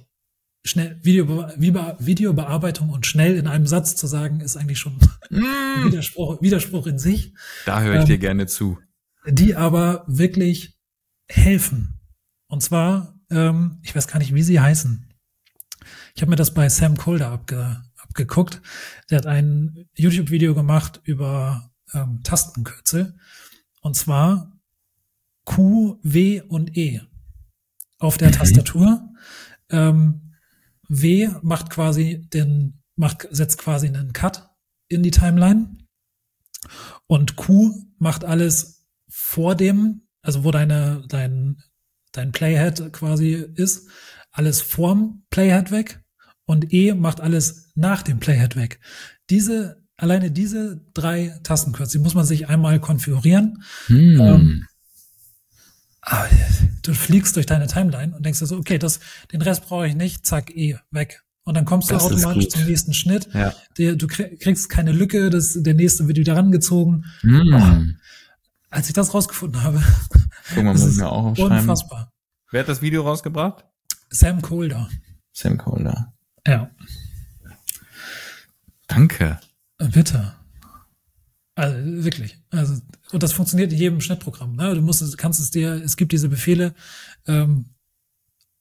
schnell Videobe Videobearbeitung und schnell in einem Satz zu sagen, ist eigentlich schon mm. Widerspruch, Widerspruch in sich. Da höre ich ähm, dir gerne zu. Die aber wirklich helfen. Und zwar, ähm, ich weiß gar nicht, wie sie heißen. Ich habe mir das bei Sam Colder abge, abgeguckt. Der hat ein YouTube-Video gemacht über ähm, Tastenkürzel. Und zwar Q, W und E auf der mhm. Tastatur. Ähm, w macht quasi den, macht, setzt quasi einen Cut in die Timeline. Und Q macht alles vor dem, also wo deine, dein, dein Playhead quasi ist, alles vorm Playhead weg und E macht alles nach dem Playhead weg. Diese, alleine diese drei Tastenkürzel, die muss man sich einmal konfigurieren. Hm. Ähm, du fliegst durch deine Timeline und denkst dir so, okay, das, den Rest brauche ich nicht, zack, E, weg. Und dann kommst du das automatisch zum nächsten Schnitt. Ja. Der, du kriegst keine Lücke, das, der nächste wird wieder rangezogen. Mm. Oh, als ich das rausgefunden habe, Guck mal, das ist mir auch unfassbar. Wer hat das Video rausgebracht? Sam Colder. Sam Colder. Ja. Danke. Bitte. Also wirklich. Also, und das funktioniert in jedem Schnittprogramm. Ne? Du musst, kannst es dir, es gibt diese Befehle, ähm,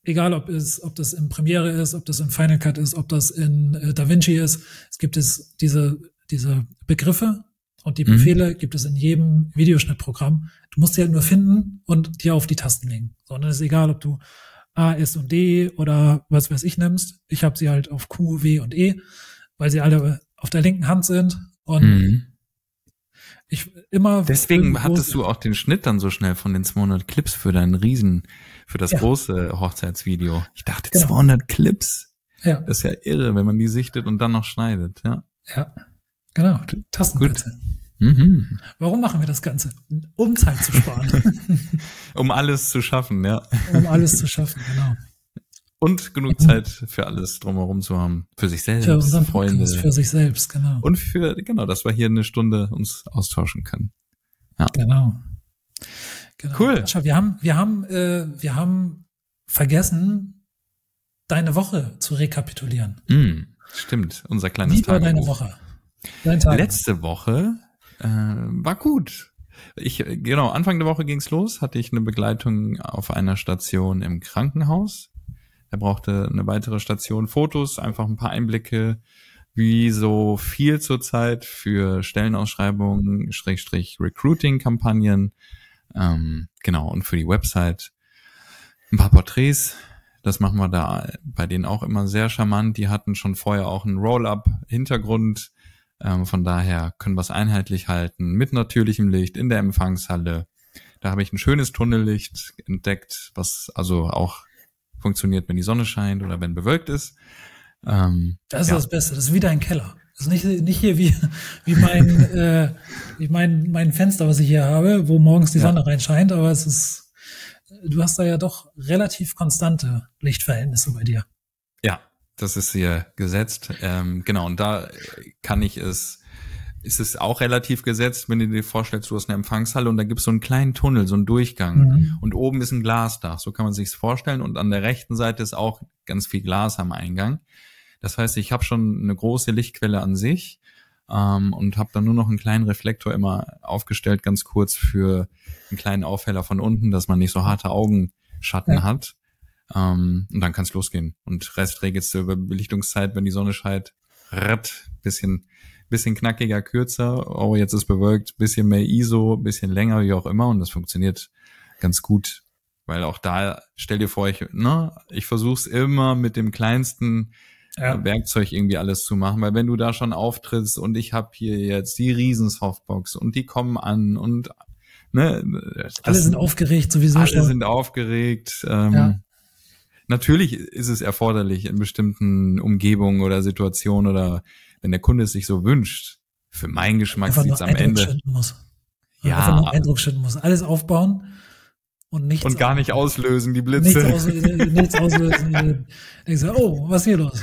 egal ob es, ob das in Premiere ist, ob das in Final Cut ist, ob das in äh, DaVinci ist, es gibt es diese, diese Begriffe und die mhm. Befehle mhm. gibt es in jedem Videoschnittprogramm. Du musst sie halt nur finden und dir auf die Tasten legen. Sondern es ist egal, ob du A, S und D oder was weiß ich nimmst. Ich habe sie halt auf Q, W und E, weil sie alle auf der linken Hand sind und mhm. ich immer. Deswegen hattest du auch den Schnitt dann so schnell von den 200 Clips für deinen Riesen, für das ja. große Hochzeitsvideo. Ich dachte genau. 200 Clips. Ja. Das ist ja irre, wenn man die sichtet und dann noch schneidet, ja. Ja. Genau. Tastenplätze. Mhm. Warum machen wir das Ganze? Um Zeit zu sparen. um alles zu schaffen, ja. Um alles zu schaffen, genau. Und genug Zeit für alles drumherum zu haben. Für sich selbst, für unseren Freunde. Podcast, für sich selbst, genau. Und für, genau, dass wir hier eine Stunde uns austauschen können. Ja. Genau. genau. Cool. Schau, wir haben, wir haben, äh, wir haben vergessen, deine Woche zu rekapitulieren. Mm, stimmt, unser kleines Wie war deine Woche? Dein Tag. Letzte Woche äh, war gut. Ich, genau, Anfang der Woche ging's los, hatte ich eine Begleitung auf einer Station im Krankenhaus. Er brauchte eine weitere Station, Fotos, einfach ein paar Einblicke, wie so viel zurzeit für Stellenausschreibungen, Schrägstrich Recruiting-Kampagnen, ähm, genau, und für die Website. Ein paar Porträts, das machen wir da bei denen auch immer sehr charmant. Die hatten schon vorher auch einen Roll-up-Hintergrund, ähm, von daher können wir es einheitlich halten mit natürlichem Licht in der Empfangshalle. Da habe ich ein schönes Tunnellicht entdeckt, was also auch funktioniert, wenn die Sonne scheint oder wenn bewölkt ist. Ähm, das ist ja. das Beste. Das ist wieder ein Keller. Das ist nicht, nicht hier wie, wie mein, äh, wie mein, mein Fenster, was ich hier habe, wo morgens die ja. Sonne reinscheint, aber es ist, du hast da ja doch relativ konstante Lichtverhältnisse bei dir. Ja, das ist hier gesetzt. Ähm, genau, und da kann ich es, ist es auch relativ gesetzt, wenn du dir vorstellst, du hast eine Empfangshalle und da gibt es so einen kleinen Tunnel, so einen Durchgang mhm. und oben ist ein Glasdach, so kann man sich's vorstellen und an der rechten Seite ist auch ganz viel Glas am Eingang. Das heißt, ich habe schon eine große Lichtquelle an sich ähm, und habe dann nur noch einen kleinen Reflektor immer aufgestellt, ganz kurz für einen kleinen Aufheller von unten, dass man nicht so harte Augenschatten ja. hat. Ähm, und dann kann es losgehen. Und Rest regelst du über Belichtungszeit, wenn die Sonne scheint. Ratt, bisschen, bisschen knackiger, kürzer. Oh, jetzt ist bewölkt, bisschen mehr ISO, bisschen länger, wie auch immer. Und das funktioniert ganz gut. Weil auch da, stell dir vor, ich, ne, ich versuch's immer mit dem kleinsten ja. Werkzeug irgendwie alles zu machen, weil wenn du da schon auftrittst und ich habe hier jetzt die Riesensoftbox und die kommen an und ne, alle sind aufgeregt sowieso alle schon. sind aufgeregt. Ähm, ja. Natürlich ist es erforderlich in bestimmten Umgebungen oder Situationen oder wenn der Kunde es sich so wünscht. Für meinen Geschmack sieht es am Ende. Muss. Ja. Einfach nur Eindruck schütten muss. Alles aufbauen und nichts. Und gar nicht auslösen, die Blitze. Nichts, aus, nichts auslösen. Denkst du, oh, was ist hier los?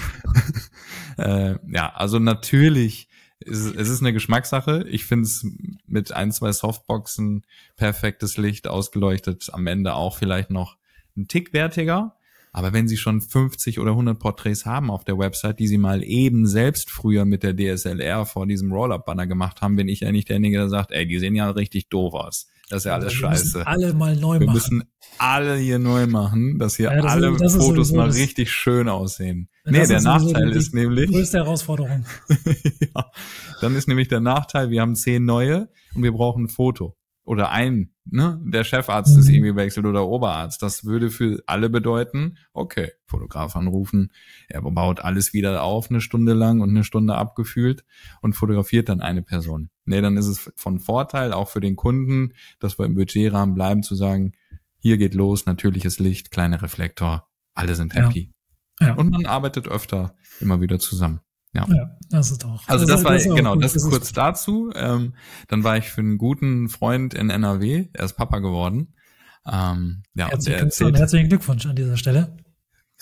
äh, ja, also natürlich ist, es ist eine Geschmackssache. Ich finde es mit ein, zwei Softboxen, perfektes Licht, ausgeleuchtet, am Ende auch vielleicht noch ein Tick wertiger. Aber wenn Sie schon 50 oder 100 Porträts haben auf der Website, die Sie mal eben selbst früher mit der DSLR vor diesem Roll-Up-Banner gemacht haben, bin ich ja nicht derjenige, der sagt, ey, die sehen ja richtig doof aus. Das ist ja alles wir scheiße. Müssen alle mal neu wir machen. Wir müssen alle hier neu machen, dass hier ja, das alle ist, Fotos mal richtig schön aussehen. Ja, nee, der Nachteil ist nämlich. Größte Herausforderung. ja, dann ist nämlich der Nachteil, wir haben zehn neue und wir brauchen ein Foto oder ein, ne, der Chefarzt mhm. ist irgendwie wechselt oder Oberarzt. Das würde für alle bedeuten, okay, Fotograf anrufen, er baut alles wieder auf eine Stunde lang und eine Stunde abgefühlt und fotografiert dann eine Person. Nee, dann ist es von Vorteil auch für den Kunden, dass wir im Budgetrahmen bleiben, zu sagen, hier geht los, natürliches Licht, kleiner Reflektor, alle sind happy. Ja. Ja. Und man arbeitet öfter immer wieder zusammen. Ja. ja, das ist auch. Also das, das war das genau, das ist kurz dazu. Ähm, dann war ich für einen guten Freund in NRW, er ist Papa geworden. Ähm, ja, herzlichen, der erzählt, herzlichen Glückwunsch an dieser Stelle.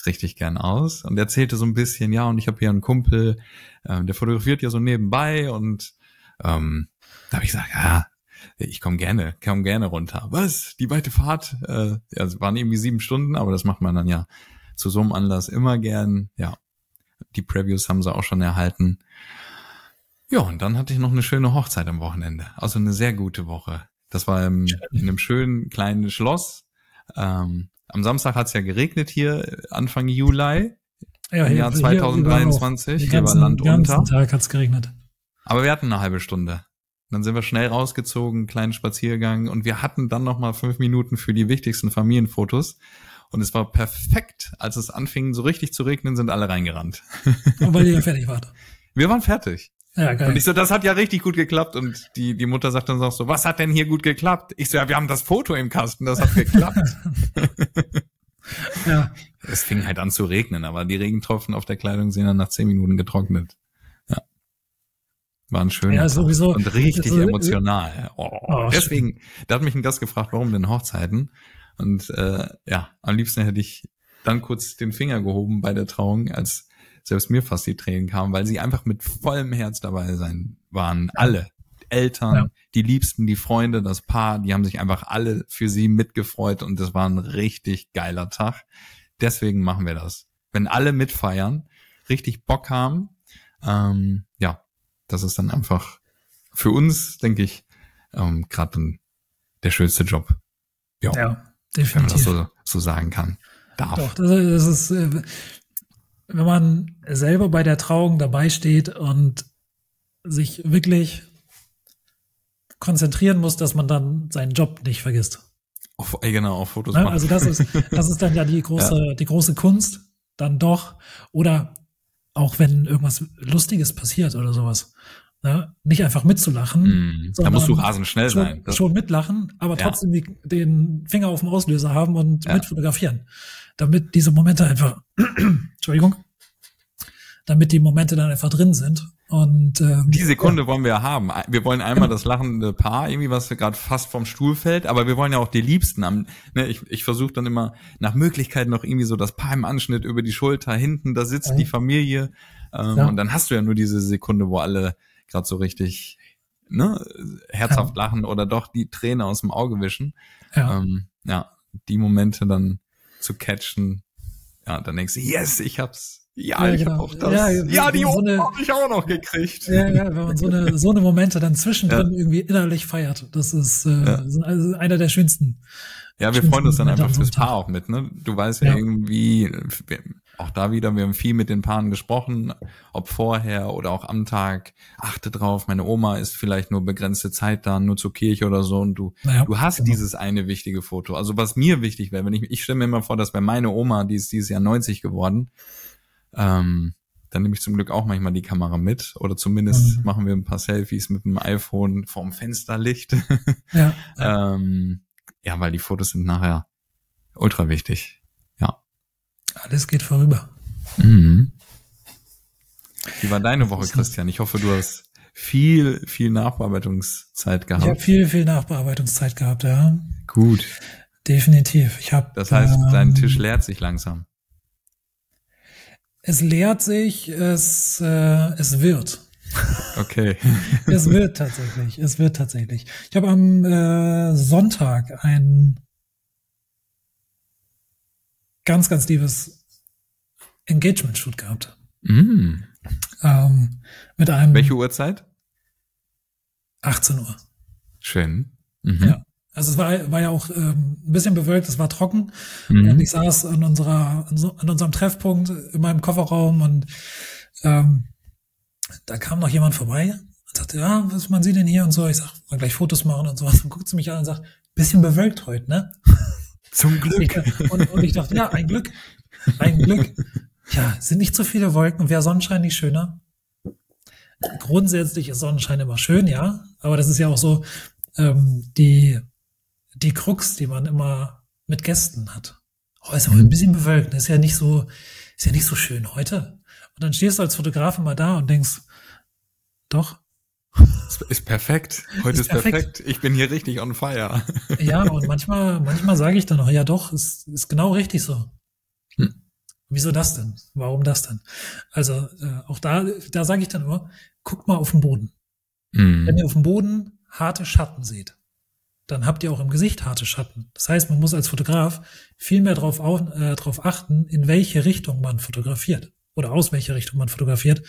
Richtig gern aus. Und er erzählte so ein bisschen, ja, und ich habe hier einen Kumpel, ähm, der fotografiert ja so nebenbei und ähm, da habe ich gesagt, ja, ich komme gerne, komm gerne runter. Was? Die weite Fahrt? Äh, ja, es waren irgendwie sieben Stunden, aber das macht man dann ja zu so einem Anlass immer gern. Ja, die Previews haben sie auch schon erhalten. Ja, und dann hatte ich noch eine schöne Hochzeit am Wochenende. Also eine sehr gute Woche. Das war im, in einem schönen kleinen Schloss. Ähm, am Samstag hat es ja geregnet hier Anfang Juli Ja, im hier- Jahr hier überall auch. 2023. Den Hier war ganzen, Land ganzen unter. Tag hat's geregnet. Aber wir hatten eine halbe Stunde. Dann sind wir schnell rausgezogen, kleinen Spaziergang und wir hatten dann noch mal fünf Minuten für die wichtigsten Familienfotos. Und es war perfekt, als es anfing so richtig zu regnen, sind alle reingerannt. Weil ihr ja fertig wart. Wir waren fertig. Ja, geil. Und ich so, das hat ja richtig gut geklappt. Und die, die Mutter sagt dann auch so, was hat denn hier gut geklappt? Ich so, ja, wir haben das Foto im Kasten, das hat geklappt. ja, es fing halt an zu regnen, aber die Regentropfen auf der Kleidung sind dann nach zehn Minuten getrocknet. Ja. War ein schöner Ja, sowieso. und richtig Also, äh, emotional. Oh, Oh, deswegen, da hat mich ein Gast gefragt, warum denn Hochzeiten? Und äh, ja, am liebsten hätte ich dann kurz den Finger gehoben bei der Trauung, als selbst mir fast die Tränen kamen, weil sie einfach mit vollem Herz dabei sein waren. Alle. Eltern, Ja. die Liebsten, die Freunde, das Paar, die haben sich einfach alle für sie mitgefreut und das war ein richtig geiler Tag. Deswegen machen wir das. Wenn alle mitfeiern, richtig Bock haben, ähm, ja, das ist dann einfach für uns, denke ich, ähm, gerade der schönste Job. Ja, ja, wenn man definitiv. das so, so sagen kann. Darf. Doch, das, ist, äh, wenn man selber bei der Trauung dabei steht und sich wirklich konzentrieren muss, dass man dann seinen Job nicht vergisst. Auf, genau, auf Fotos Ne? machen. Also das ist, das ist dann ja die große, die große Kunst, dann doch. Oder auch wenn irgendwas Lustiges passiert oder sowas. Ne? Nicht einfach mitzulachen, Mm, da musst du rasend schnell schon, sein. Das, schon mitlachen, aber Ja. trotzdem die, den Finger auf dem Auslöser haben und Ja. mitfotografieren. Damit diese Momente einfach, Entschuldigung, damit die Momente dann einfach drin sind. Und ähm, die Sekunde wollen wir ja haben. Wir wollen einmal das lachende Paar, irgendwie, was gerade fast vom Stuhl fällt, aber wir wollen ja auch die Liebsten am, ne, ich, ich versuche dann immer nach Möglichkeit noch irgendwie so das Paar im Anschnitt über die Schulter, hinten, da sitzt Ja. die Familie, ähm, Ja. und dann hast du ja nur diese Sekunde, wo alle gerade so richtig, ne, herzhaft lachen oder doch die Träne aus dem Auge wischen. ja, ähm, ja, die Momente dann zu catchen, ja, dann denkst du, yes, ich hab's. Ja, Ja, ich genau. hab auch das. Ja, Ja, die so eine- hab ich auch noch gekriegt. ja, ja, wenn man so eine, so eine Momente dann zwischendrin irgendwie innerlich feiert, das ist äh, Ja. also einer der schönsten. Ja, wir freuen uns dann einfach fürs. Paar auch mit, ne? Du weißt ja, Ja. irgendwie, auch da wieder, wir haben viel mit den Paaren gesprochen, ob vorher oder auch am Tag. Achte drauf, meine Oma ist vielleicht nur begrenzte Zeit da, nur zur Kirche oder so und du, Naja, du hast genau. dieses eine wichtige Foto. Also was mir wichtig wäre, wenn ich, ich stelle mir immer vor, dass bei meine Oma, die ist dieses Jahr 90 geworden, ähm, dann nehme ich zum Glück auch manchmal die Kamera mit oder zumindest Mhm. machen wir ein paar Selfies mit dem iPhone vorm Fensterlicht. Ja, ähm, ja, weil die Fotos sind nachher ultra wichtig. Alles geht vorüber. Mhm. Wie war deine Woche, ist- Christian? Ich hoffe, du hast viel, viel Nachbearbeitungszeit Ich habe gehabt. viel, viel Nachbearbeitungszeit gehabt, ja. Gut. Definitiv. Ich habe. Das heißt, dein ähm, Tisch leert sich langsam. Es leert sich, es, äh, es wird. Okay. Es wird tatsächlich. Es wird tatsächlich. Ich habe am äh, Sonntag ein ganz, ganz liebes Engagement-Shoot gehabt. Mhm. Ähm, mit einem Welche Uhrzeit? 18 Uhr. Schön. Mhm. Ja. Also es war, war ja auch ähm, ein bisschen bewölkt, es war trocken. Mhm. Und ich saß an unserer, an so- unserem Treffpunkt in meinem Kofferraum und ähm, da kam noch jemand vorbei und sagte, ja, was machen Sie denn hier und so. Ich sag, mal gleich Fotos machen und sowas. Und guckt sie mich an und sagt, bisschen bewölkt heute, ne? Zum Glück. und, und ich dachte, ja, ein Glück. Ein Glück. Ja, sind nicht so viele Wolken. Wäre Sonnenschein nicht schöner? Grundsätzlich ist Sonnenschein immer schön, ja. Aber das ist ja auch so ähm, die, die Krux, die man immer mit Gästen hat. Oh, ist aber ein bisschen bewölkt. Ist ja nicht so, ist ja nicht so schön heute. Und dann stehst du als Fotograf immer da und denkst, doch, Ist- Ist perfekt. Heute Ist perfekt. perfekt. Ich bin hier richtig on fire. Ja, und manchmal, manchmal sage ich dann noch, ja doch, ist, ist genau richtig so. Hm. Wieso das denn? Warum das denn? Also äh, auch da, da sage ich dann immer, guckt mal auf den Boden. Wenn Mhm. ihr auf dem Boden harte Schatten seht, dann habt ihr auch im Gesicht harte Schatten. Das heißt, man muss als Fotograf viel mehr darauf äh, drauf achten, in welche Richtung man fotografiert oder aus welcher Richtung man fotografiert,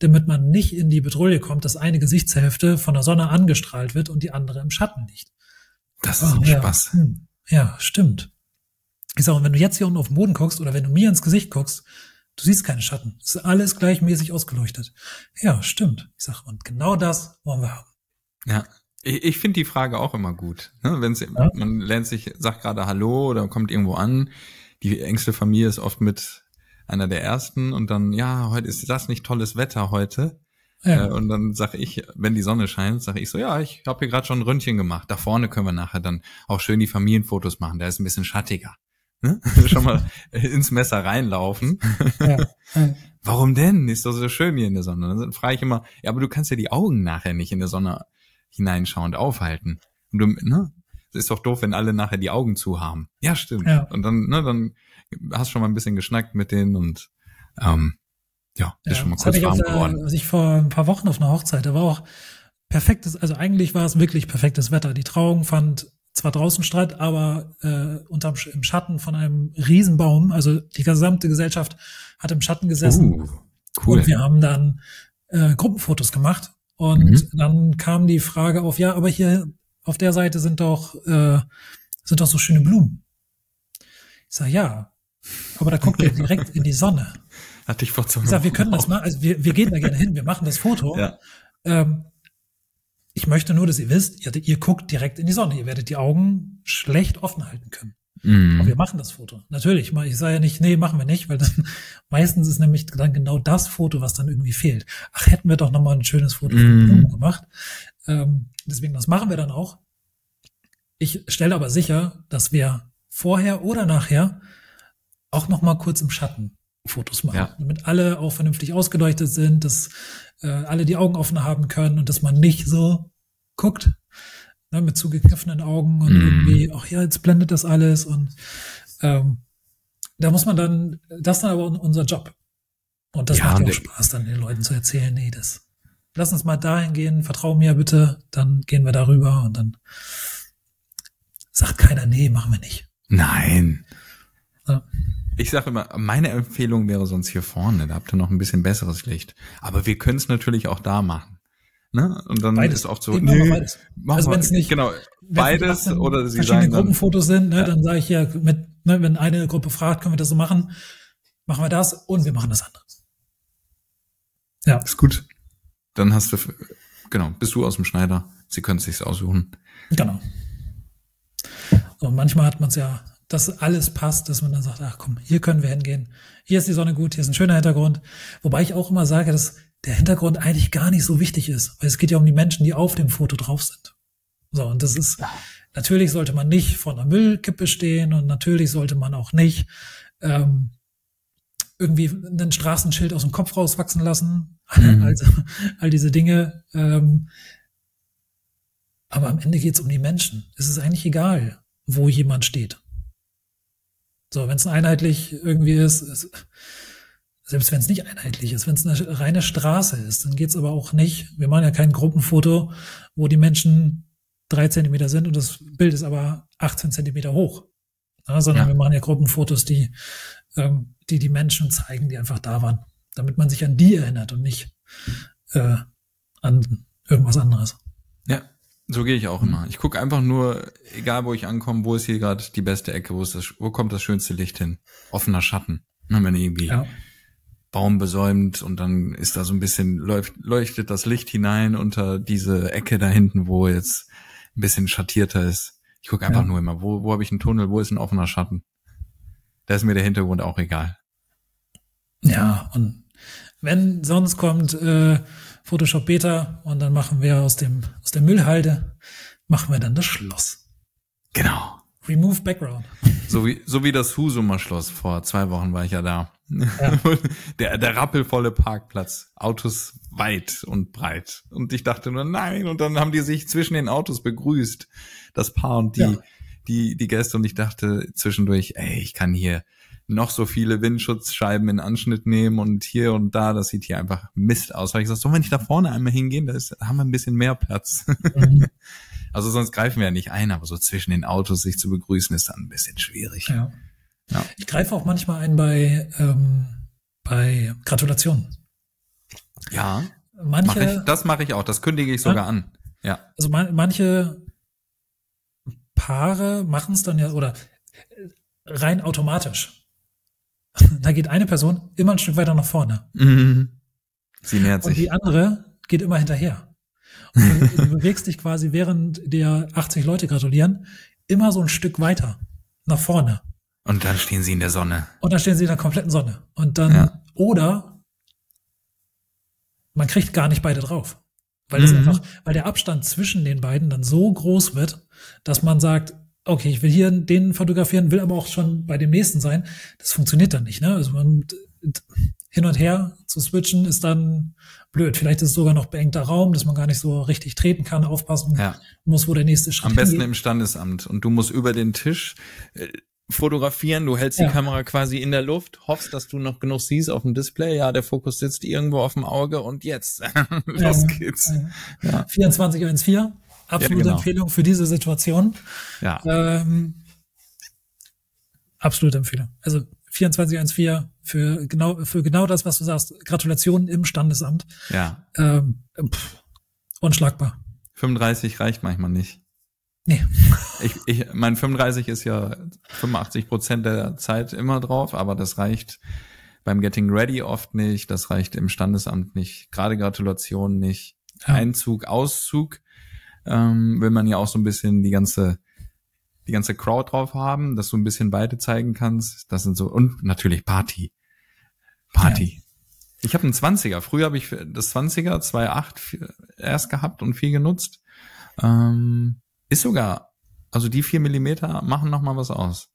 damit man nicht in die Bedrohung kommt, dass eine Gesichtshälfte von der Sonne angestrahlt wird und die andere im Schatten liegt. Das ist Ah, ein ja. Spaß. Hm. Ja, stimmt. Ich sage, wenn du jetzt hier unten auf den Boden guckst oder wenn du mir ins Gesicht guckst, du siehst keine Schatten. Es ist alles gleichmäßig ausgeleuchtet. Ja, stimmt. Ich sage, und genau das wollen wir haben. Ja, ich, ich finde die Frage auch immer gut. Ne? Wenn's, ja. Man lernt sich, sagt gerade Hallo oder kommt irgendwo an. Die engste Familie ist oft mit einer der ersten und dann, ja, heute ist das nicht tolles Wetter heute. Ja. Äh, und dann sage ich, wenn die Sonne scheint, sage ich so, ja, ich habe hier gerade schon ein Röntgen gemacht. Da vorne können wir nachher dann auch schön die Familienfotos machen. Da ist ein bisschen schattiger. Ne? schon mal ins Messer reinlaufen. Ja. Warum denn? Ist doch so schön hier in der Sonne. Dann frage ich immer, ja, aber du kannst ja die Augen nachher nicht in der Sonne hineinschauend aufhalten. Und du, ne? Es ist doch doof, wenn alle nachher die Augen zu haben. Ja, stimmt. Ja. Und dann, ne, dann hast schon mal ein bisschen geschnackt mit denen und ähm, ja, ist ja, schon mal kurz warm der, geworden. Was ich vor ein paar Wochen auf einer Hochzeit, da war auch perfektes, also eigentlich war es wirklich perfektes Wetter. Die Trauung fand zwar draußen statt, aber äh, unterm im Schatten von einem Riesenbaum. Also die gesamte Gesellschaft hat im Schatten gesessen. Uh, cool. Und wir haben dann äh, Gruppenfotos gemacht. Und mhm. dann kam die Frage auf, ja, aber hier auf der Seite sind doch, äh, sind doch so schöne Blumen. Ich sage, ja, aber da guckt ihr direkt in die Sonne. Hatte ich vor Ich sage, wir können das mal, also wir, wir gehen da gerne hin, wir machen das Foto. Ja. Ähm, ich möchte nur, dass ihr wisst, ihr, ihr guckt direkt in die Sonne. Ihr werdet die Augen schlecht offen halten können. Mm. Aber wir machen das Foto. Natürlich, ich sage ja nicht, nee, machen wir nicht, weil dann meistens ist nämlich dann genau das Foto, was dann irgendwie fehlt. Ach, hätten wir doch nochmal ein schönes Foto mm. gemacht. Ähm, deswegen, das machen wir dann auch. Ich stelle aber sicher, dass wir vorher oder nachher auch nochmal kurz im Schatten Fotos machen, ja. damit alle auch vernünftig ausgeleuchtet sind, dass äh, alle die Augen offen haben können und dass man nicht so guckt ne, mit zugekniffenen Augen und mm. irgendwie, ach ja, jetzt blendet das alles und ähm, da muss man dann, das ist dann aber unser Job. Und das ja, macht ja auch Spaß, dann den Leuten zu erzählen, nee, das, lass uns mal dahin gehen, vertrau mir bitte, dann gehen wir darüber und dann sagt keiner, nee, machen wir nicht. Nein. Ja. Ich sage immer, meine Empfehlung wäre sonst hier vorne, da habt ihr noch ein bisschen besseres Licht. Aber wir können es natürlich auch da machen. Ne? Und dann beides. ist oft so, nee, beides. also wenn es nicht genau beides oder sie verschiedene sagen Gruppenfotos sind, ne, ja. dann sage ich ja mit, ne, wenn eine Gruppe fragt, können wir das so machen, machen wir das und wir machen das andere. Ja, ist gut. Dann hast du genau, bist du aus dem Schneider. Sie können es sich aussuchen. Genau. Und manchmal hat man es ja dass alles passt, dass man dann sagt, ach komm, hier können wir hingehen. Hier ist die Sonne gut, hier ist ein schöner Hintergrund. Wobei ich auch immer sage, dass der Hintergrund eigentlich gar nicht so wichtig ist, weil es geht ja um die Menschen, die auf dem Foto drauf sind. So, und das ist, natürlich sollte man nicht vor einer Müllkippe stehen und natürlich sollte man auch nicht ähm, irgendwie ein Straßenschild aus dem Kopf rauswachsen lassen. Mhm. Also all diese Dinge. Ähm, aber am Ende geht es um die Menschen. Es ist eigentlich egal, wo jemand steht. So, wenn es einheitlich irgendwie ist, ist selbst wenn es nicht einheitlich ist, wenn es eine reine Straße ist, dann geht's aber auch nicht. Wir machen ja kein Gruppenfoto, wo die Menschen drei Zentimeter sind und das Bild ist aber 18 Zentimeter hoch. Ja, sondern ja. wir machen ja Gruppenfotos, die, ähm, die die Menschen zeigen, die einfach da waren, damit man sich an die erinnert und nicht äh, an irgendwas anderes. Ja, so gehe ich auch immer. Ich gucke einfach nur, egal wo ich ankomme, wo ist hier gerade die beste Ecke, wo ist das, wo kommt das schönste Licht hin? Offener Schatten. Ne, wenn irgendwie ja. Baum besäumt und dann ist da so ein bisschen, läuft, leuchtet das Licht hinein unter diese Ecke da hinten, wo jetzt ein bisschen schattierter ist. Ich gucke einfach ja. nur immer, wo, wo habe ich einen Tunnel, wo ist ein offener Schatten? Da ist mir der Hintergrund auch egal. Ja, und wenn sonst kommt äh, Photoshop Beta und dann machen wir aus dem aus der Müllhalde machen wir dann das Schloss. Genau. Remove Background. So wie so wie das Husumer Schloss vor zwei Wochen war ich ja da. Ja. Der der rappelvolle Parkplatz, Autos weit und breit und ich dachte nur nein und dann haben die sich zwischen den Autos begrüßt, das Paar und die ja. die die Gäste und ich dachte zwischendurch, ey, ich kann hier noch so viele Windschutzscheiben in Anschnitt nehmen und hier und da, das sieht hier einfach Mist aus. Habe ich gesagt, so wenn ich da vorne einmal hingehen, da ist, haben wir ein bisschen mehr Platz. Mhm. also sonst greifen wir ja nicht ein, aber so zwischen den Autos sich zu begrüßen, ist dann ein bisschen schwierig. Ja. ja. Ich greife auch manchmal ein bei, ähm, bei Gratulationen. Ja. Manche, mach ich, das mache ich auch, das kündige ich sogar ja, an. Ja. Also man, manche Paare machen es dann ja, oder rein automatisch. Da geht eine Person immer ein Stück weiter nach vorne. Mhm. Sie nähert Und sich. die andere geht immer hinterher. Und du, du bewegst dich quasi, während dir 80 Leute gratulieren, immer so ein Stück weiter nach vorne. Und dann stehen sie in der Sonne. Und dann stehen sie in der kompletten Sonne. Und dann, Ja. oder man kriegt gar nicht beide drauf. Weil das Mhm. einfach, weil der Abstand zwischen den beiden dann so groß wird, dass man sagt, okay, ich will hier den fotografieren, will aber auch schon bei dem nächsten sein. Das funktioniert dann nicht, ne? Also man hin und her zu switchen ist dann blöd. Vielleicht ist es sogar noch beengter Raum, dass man gar nicht so richtig treten kann, aufpassen Ja. muss, wo der nächste Schritt Am besten hingeht. im Standesamt. Und du musst über den Tisch äh, fotografieren. Du hältst Ja. die Kamera quasi in der Luft, hoffst, dass du noch genug siehst auf dem Display. Ja, der Fokus sitzt irgendwo auf dem Auge und jetzt. Los Ja. geht's. Ja. Ja. 2414, absolute genau. Empfehlung für diese Situation. Ja. Ähm, absolute Empfehlung. Also 2414 für genau, für genau das, was du sagst. Gratulation im Standesamt. Ja. Ähm, pff, unschlagbar. 35 reicht manchmal nicht. Nee. Ich, ich, mein 35 ist ja 85 Prozent der Zeit immer drauf, aber das reicht beim Getting Ready oft nicht. Das reicht im Standesamt nicht. Gerade Gratulation nicht. Ja. Einzug, Auszug ähm, will man ja auch so ein bisschen die ganze die ganze Crowd drauf haben, dass du ein bisschen beide zeigen kannst. Das sind so und natürlich Party, Party. Ich habe einen 20er. Früher habe ich das 20er 2.8 erst gehabt und viel genutzt. Ähm, ist sogar, also die vier Millimeter machen noch mal was aus.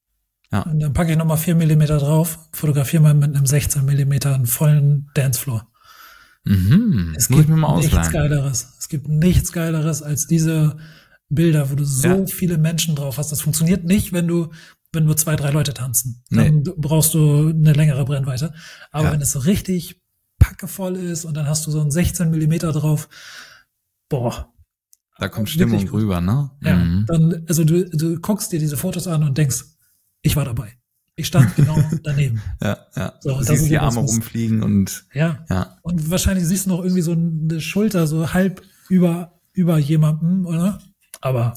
Und dann packe ich nochmal 4 Millimeter drauf, fotografiere mal mit einem 16 Millimeter einen vollen Dancefloor. Mhm. Es Muss ich gibt mir mal nichts. Geileres. Es gibt nichts Geileres als diese Bilder, wo du so Ja. viele Menschen drauf hast. Das funktioniert nicht, wenn du, wenn nur zwei, drei Leute tanzen. Nee. Dann brauchst du eine längere Brennweite. Aber Ja. wenn es so richtig packevoll ist und dann hast du so einen 16 Millimeter drauf, boah, Da kommt Stimmung rüber, ne? ja, Mhm. dann, also du, du guckst dir diese Fotos an und denkst, ich war dabei. Ich stand genau daneben. Ja, ja. So, du das siehst ist die Arme rumfliegen und Ja. ja. Und wahrscheinlich siehst du noch irgendwie so eine Schulter so halb über, über jemandem, oder? Aber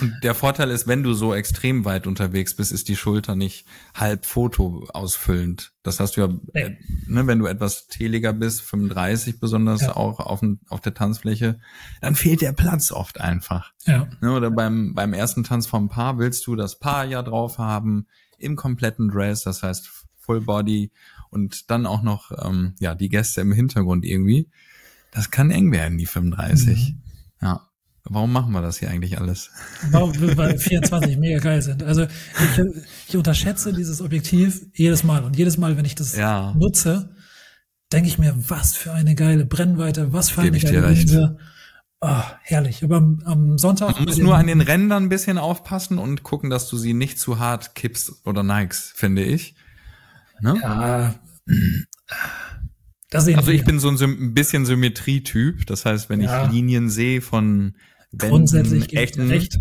Und der Vorteil ist, wenn du so extrem weit unterwegs bist, ist die Schulter nicht halb Foto ausfüllend. Das hast du ja, Nee. äh, ne, wenn du etwas teliger bist, 35 besonders Ja. auch auf, dem- auf der Tanzfläche, dann fehlt der Platz oft einfach. ja, Ne, oder beim, beim ersten Tanz vom Paar willst du das Paar ja drauf haben, im kompletten Dress, das heißt Full Body und dann auch noch ähm, ja die Gäste im Hintergrund irgendwie. Das kann eng werden, die 35. Mhm. Ja. Warum machen wir das hier eigentlich alles? Warum, weil 24 mega geil sind. Also ich, ich unterschätze dieses Objektiv jedes Mal. Und jedes Mal, wenn ich das Ja. nutze, denke ich mir, was für eine geile Brennweite, was für eine ich dir geile recht. Ah, herrlich. Aber am, am Sonntag. Man muss nur an den Rändern ein bisschen aufpassen und gucken, dass du sie nicht zu hart kippst oder neigst, finde ich. Ne? Ja. Das Also ich wir. bin so ein, ein bisschen Symmetrietyp. Das heißt, wenn Ja. ich Linien sehe von grundsätzlich Ecken, recht.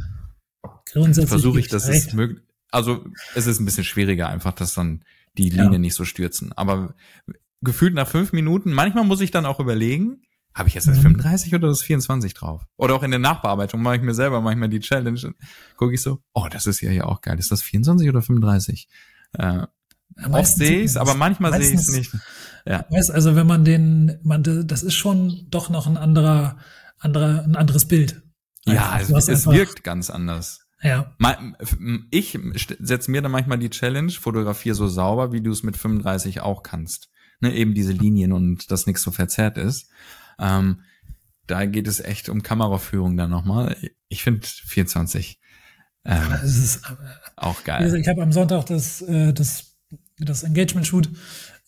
Grundsätzlich versuche ich, dass dir es recht. möglich. Also es ist ein bisschen schwieriger, einfach, dass dann die Ja. Linien nicht so stürzen. Aber gefühlt nach fünf Minuten, manchmal muss ich dann auch überlegen, habe ich jetzt das Mhm. 35 oder das 24 drauf? Oder auch in der Nachbearbeitung mache ich mir selber manchmal die Challenge. Gucke ich so, oh, das ist ja hier auch geil. Ist das 24 oder 35? Äh, oft sehe ich es, aber das. manchmal sehe ich es nicht. Ja. Weißt, also wenn man den, man, das ist schon doch noch ein anderer, anderer, ein anderes Bild. Ja, Einfach. es, es wirkt ganz anders. Ja, Ich setze mir dann manchmal die Challenge, fotografiere so sauber, wie du es mit 35 auch kannst. Ne, eben diese Linien und dass nichts so verzerrt ist. Ähm, da geht es echt um Kameraführung dann nochmal. Ich finde 24 ähm, es ist, auch Wie geil. gesagt, ich habe am Sonntag das, äh, das, das Engagement-Shoot,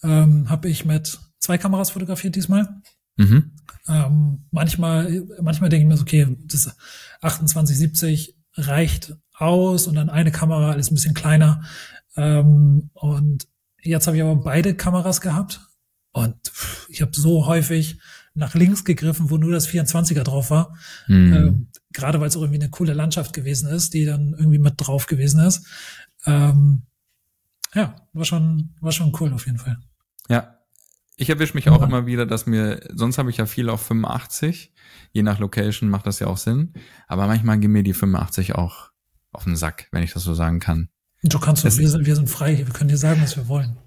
ähm, habe ich mit zwei Kameras fotografiert diesmal. Mhm. Ähm, manchmal, manchmal denke ich mir so, okay, das 2870 reicht aus und dann eine Kamera alles ein bisschen kleiner. Ähm, und jetzt habe ich aber beide Kameras gehabt und ich habe so häufig nach links gegriffen, wo nur das 24er drauf war. Mhm. Ähm, gerade weil es auch irgendwie eine coole Landschaft gewesen ist, die dann irgendwie mit drauf gewesen ist. Ähm, ja, war schon, war schon cool auf jeden Fall. Ja. Ich erwische mich auch Ja. immer wieder, dass mir, sonst habe ich ja viel auf 85. Je nach Location macht das ja auch Sinn. Aber manchmal gehen mir die 85 auch auf den Sack, wenn ich das so sagen kann. Du kannst, Das- wir sind, wir sind frei, wir können dir sagen, was wir wollen.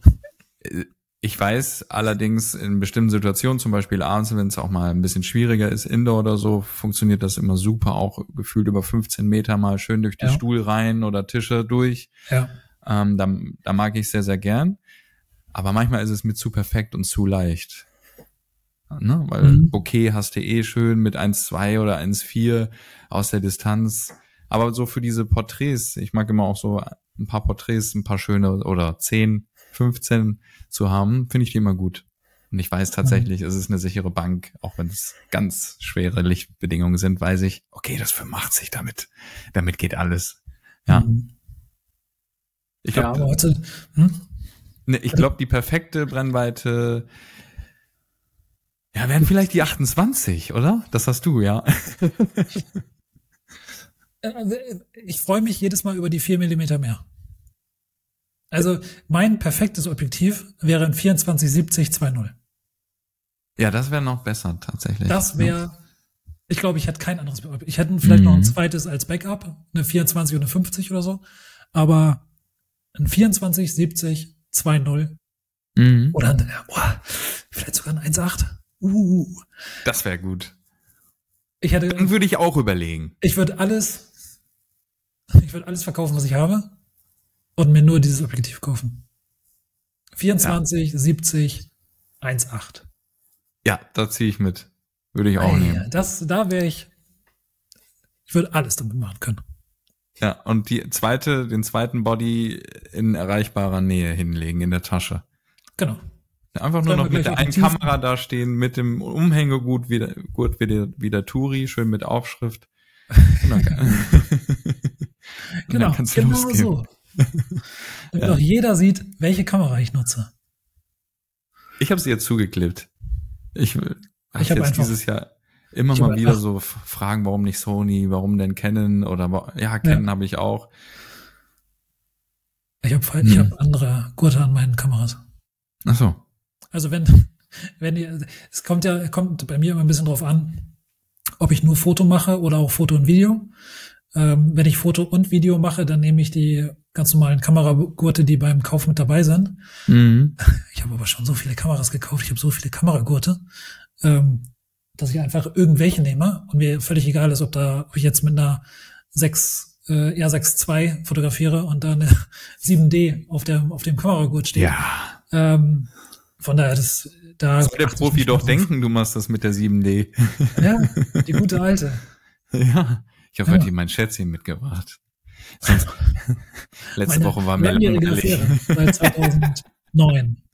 Ich weiß allerdings in bestimmten Situationen, zum Beispiel abends, wenn es auch mal ein bisschen schwieriger ist, Indoor oder so, funktioniert das immer super, auch gefühlt über 15 Meter mal schön durch die Ja. Stuhlreihen oder Tische durch. Ja. Ähm, da, da mag ich sehr, sehr gern. Aber manchmal ist es mir zu perfekt und zu leicht. Ne? Weil Mhm. Bouquet hast du eh schön mit 1,2 oder 1,4 aus der Distanz. Aber so für diese Porträts, ich mag immer auch so ein paar Porträts, ein paar schöne oder 10, 15 zu haben, finde ich die immer gut. Und ich weiß tatsächlich, es ist eine sichere Bank, auch wenn es ganz schwere Lichtbedingungen sind, weiß ich, okay, das 85 damit, damit geht alles. Ja. Mhm. Ich Ja, glaube, aber heute, hm? Ne, ich glaube, die perfekte Brennweite, ja, wären vielleicht die 28, oder? Das hast du, ja. Äh, Ich freue mich jedes Mal über die 4 Millimeter mehr. Also mein perfektes Objektiv wäre ein 2470 2.0. Ja, das wäre noch besser, tatsächlich. Das wäre, ich glaube, ich hätte kein anderes. Ich hätte vielleicht noch ein Mhm. zweites als Backup, eine 24 und eine 50 oder so. Aber ein 24 70 2.0 Mhm. oder ein, boah, vielleicht sogar ein 1.8. Uh, Das wäre gut. ich hätte, Dann würde ich auch überlegen. ich würde alles, ich würde alles verkaufen, was ich habe und mir nur dieses Objektiv kaufen. 24, 70, 1,8. Ja, da ziehe ich mit. Würde ich auch Ey, nehmen. Das, da wäre ich, ich würde alles damit machen können. Ja, und die zweite, den zweiten Body in erreichbarer Nähe hinlegen in der Tasche. Genau. Einfach nur noch mit der einen Kamera da stehen, mit dem Umhängegut wie der, gut wie der, wie der Turi, schön mit Aufschrift. Und dann, kann- und Genau, dann genau losgehen. so. Damit auch jeder sieht, welche Kamera ich nutze. Ich habe sie jetzt zugeklebt. Ich, ich Ich habe hab jetzt einfach- dieses Jahr immer mal wieder einfach- so Fragen, warum nicht Sony, warum denn Canon oder ja, Canon habe ich auch. Ich habe Hm. ich hab andere Gurte an meinen Kameras. Ach so. Also wenn, wenn ihr, es kommt ja, kommt bei mir immer ein bisschen drauf an, ob ich nur Foto mache oder auch Foto und Video. Ähm, wenn ich Foto und Video mache, dann nehme ich die ganz normalen Kameragurte, die beim Kauf mit dabei sind. Mhm. Ich habe aber schon so viele Kameras gekauft, ich habe so viele Kameragurte, ähm, dass ich einfach irgendwelche nehme und mir völlig egal ist, ob da ob ich jetzt mit einer 6 äh, R6 II fotografiere und da eine 7D auf der auf dem Kameragurt steht. Ja. Ähm, von daher das da Soll der Profi doch denken, du machst das mit der 7D. Ja, die gute alte. ja. Ich habe Ja. heute mein Schätzchen mitgebracht. Sonst, letzte Meine Woche war mir langweilig. Seit 2009.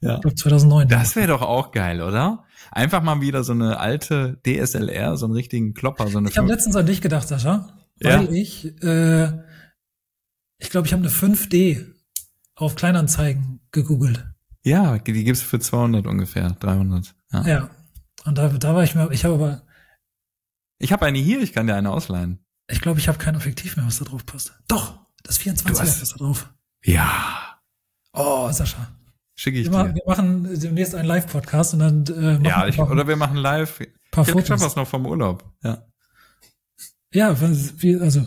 Ja. Ich glaube 2009. Das wäre doch auch geil, oder? Einfach mal wieder so eine alte DSLR, so einen richtigen Klopper, so eine Ich habe letztens an dich gedacht, Sascha, Ja. weil ich, äh, ich glaube, ich habe eine 5D auf Kleinanzeigen gegoogelt. Ja, die gibt's für 200 ungefähr, 300. Ja. Ja. Und da, da war ich mir, ich habe aber, Ich habe eine hier, ich kann dir eine ausleihen. ich glaube, ich habe kein Objektiv mehr, was da drauf passt. Doch, das 24 Du hast- ist da drauf. Ja, Oh, Sascha. schicke ich Wir, dir. wir machen demnächst einen Live-Podcast und dann äh, machen Ja, wir ich, oder wir machen live. paar Ich Fotos. was noch vom Urlaub. Ja. Ja, was, wie, also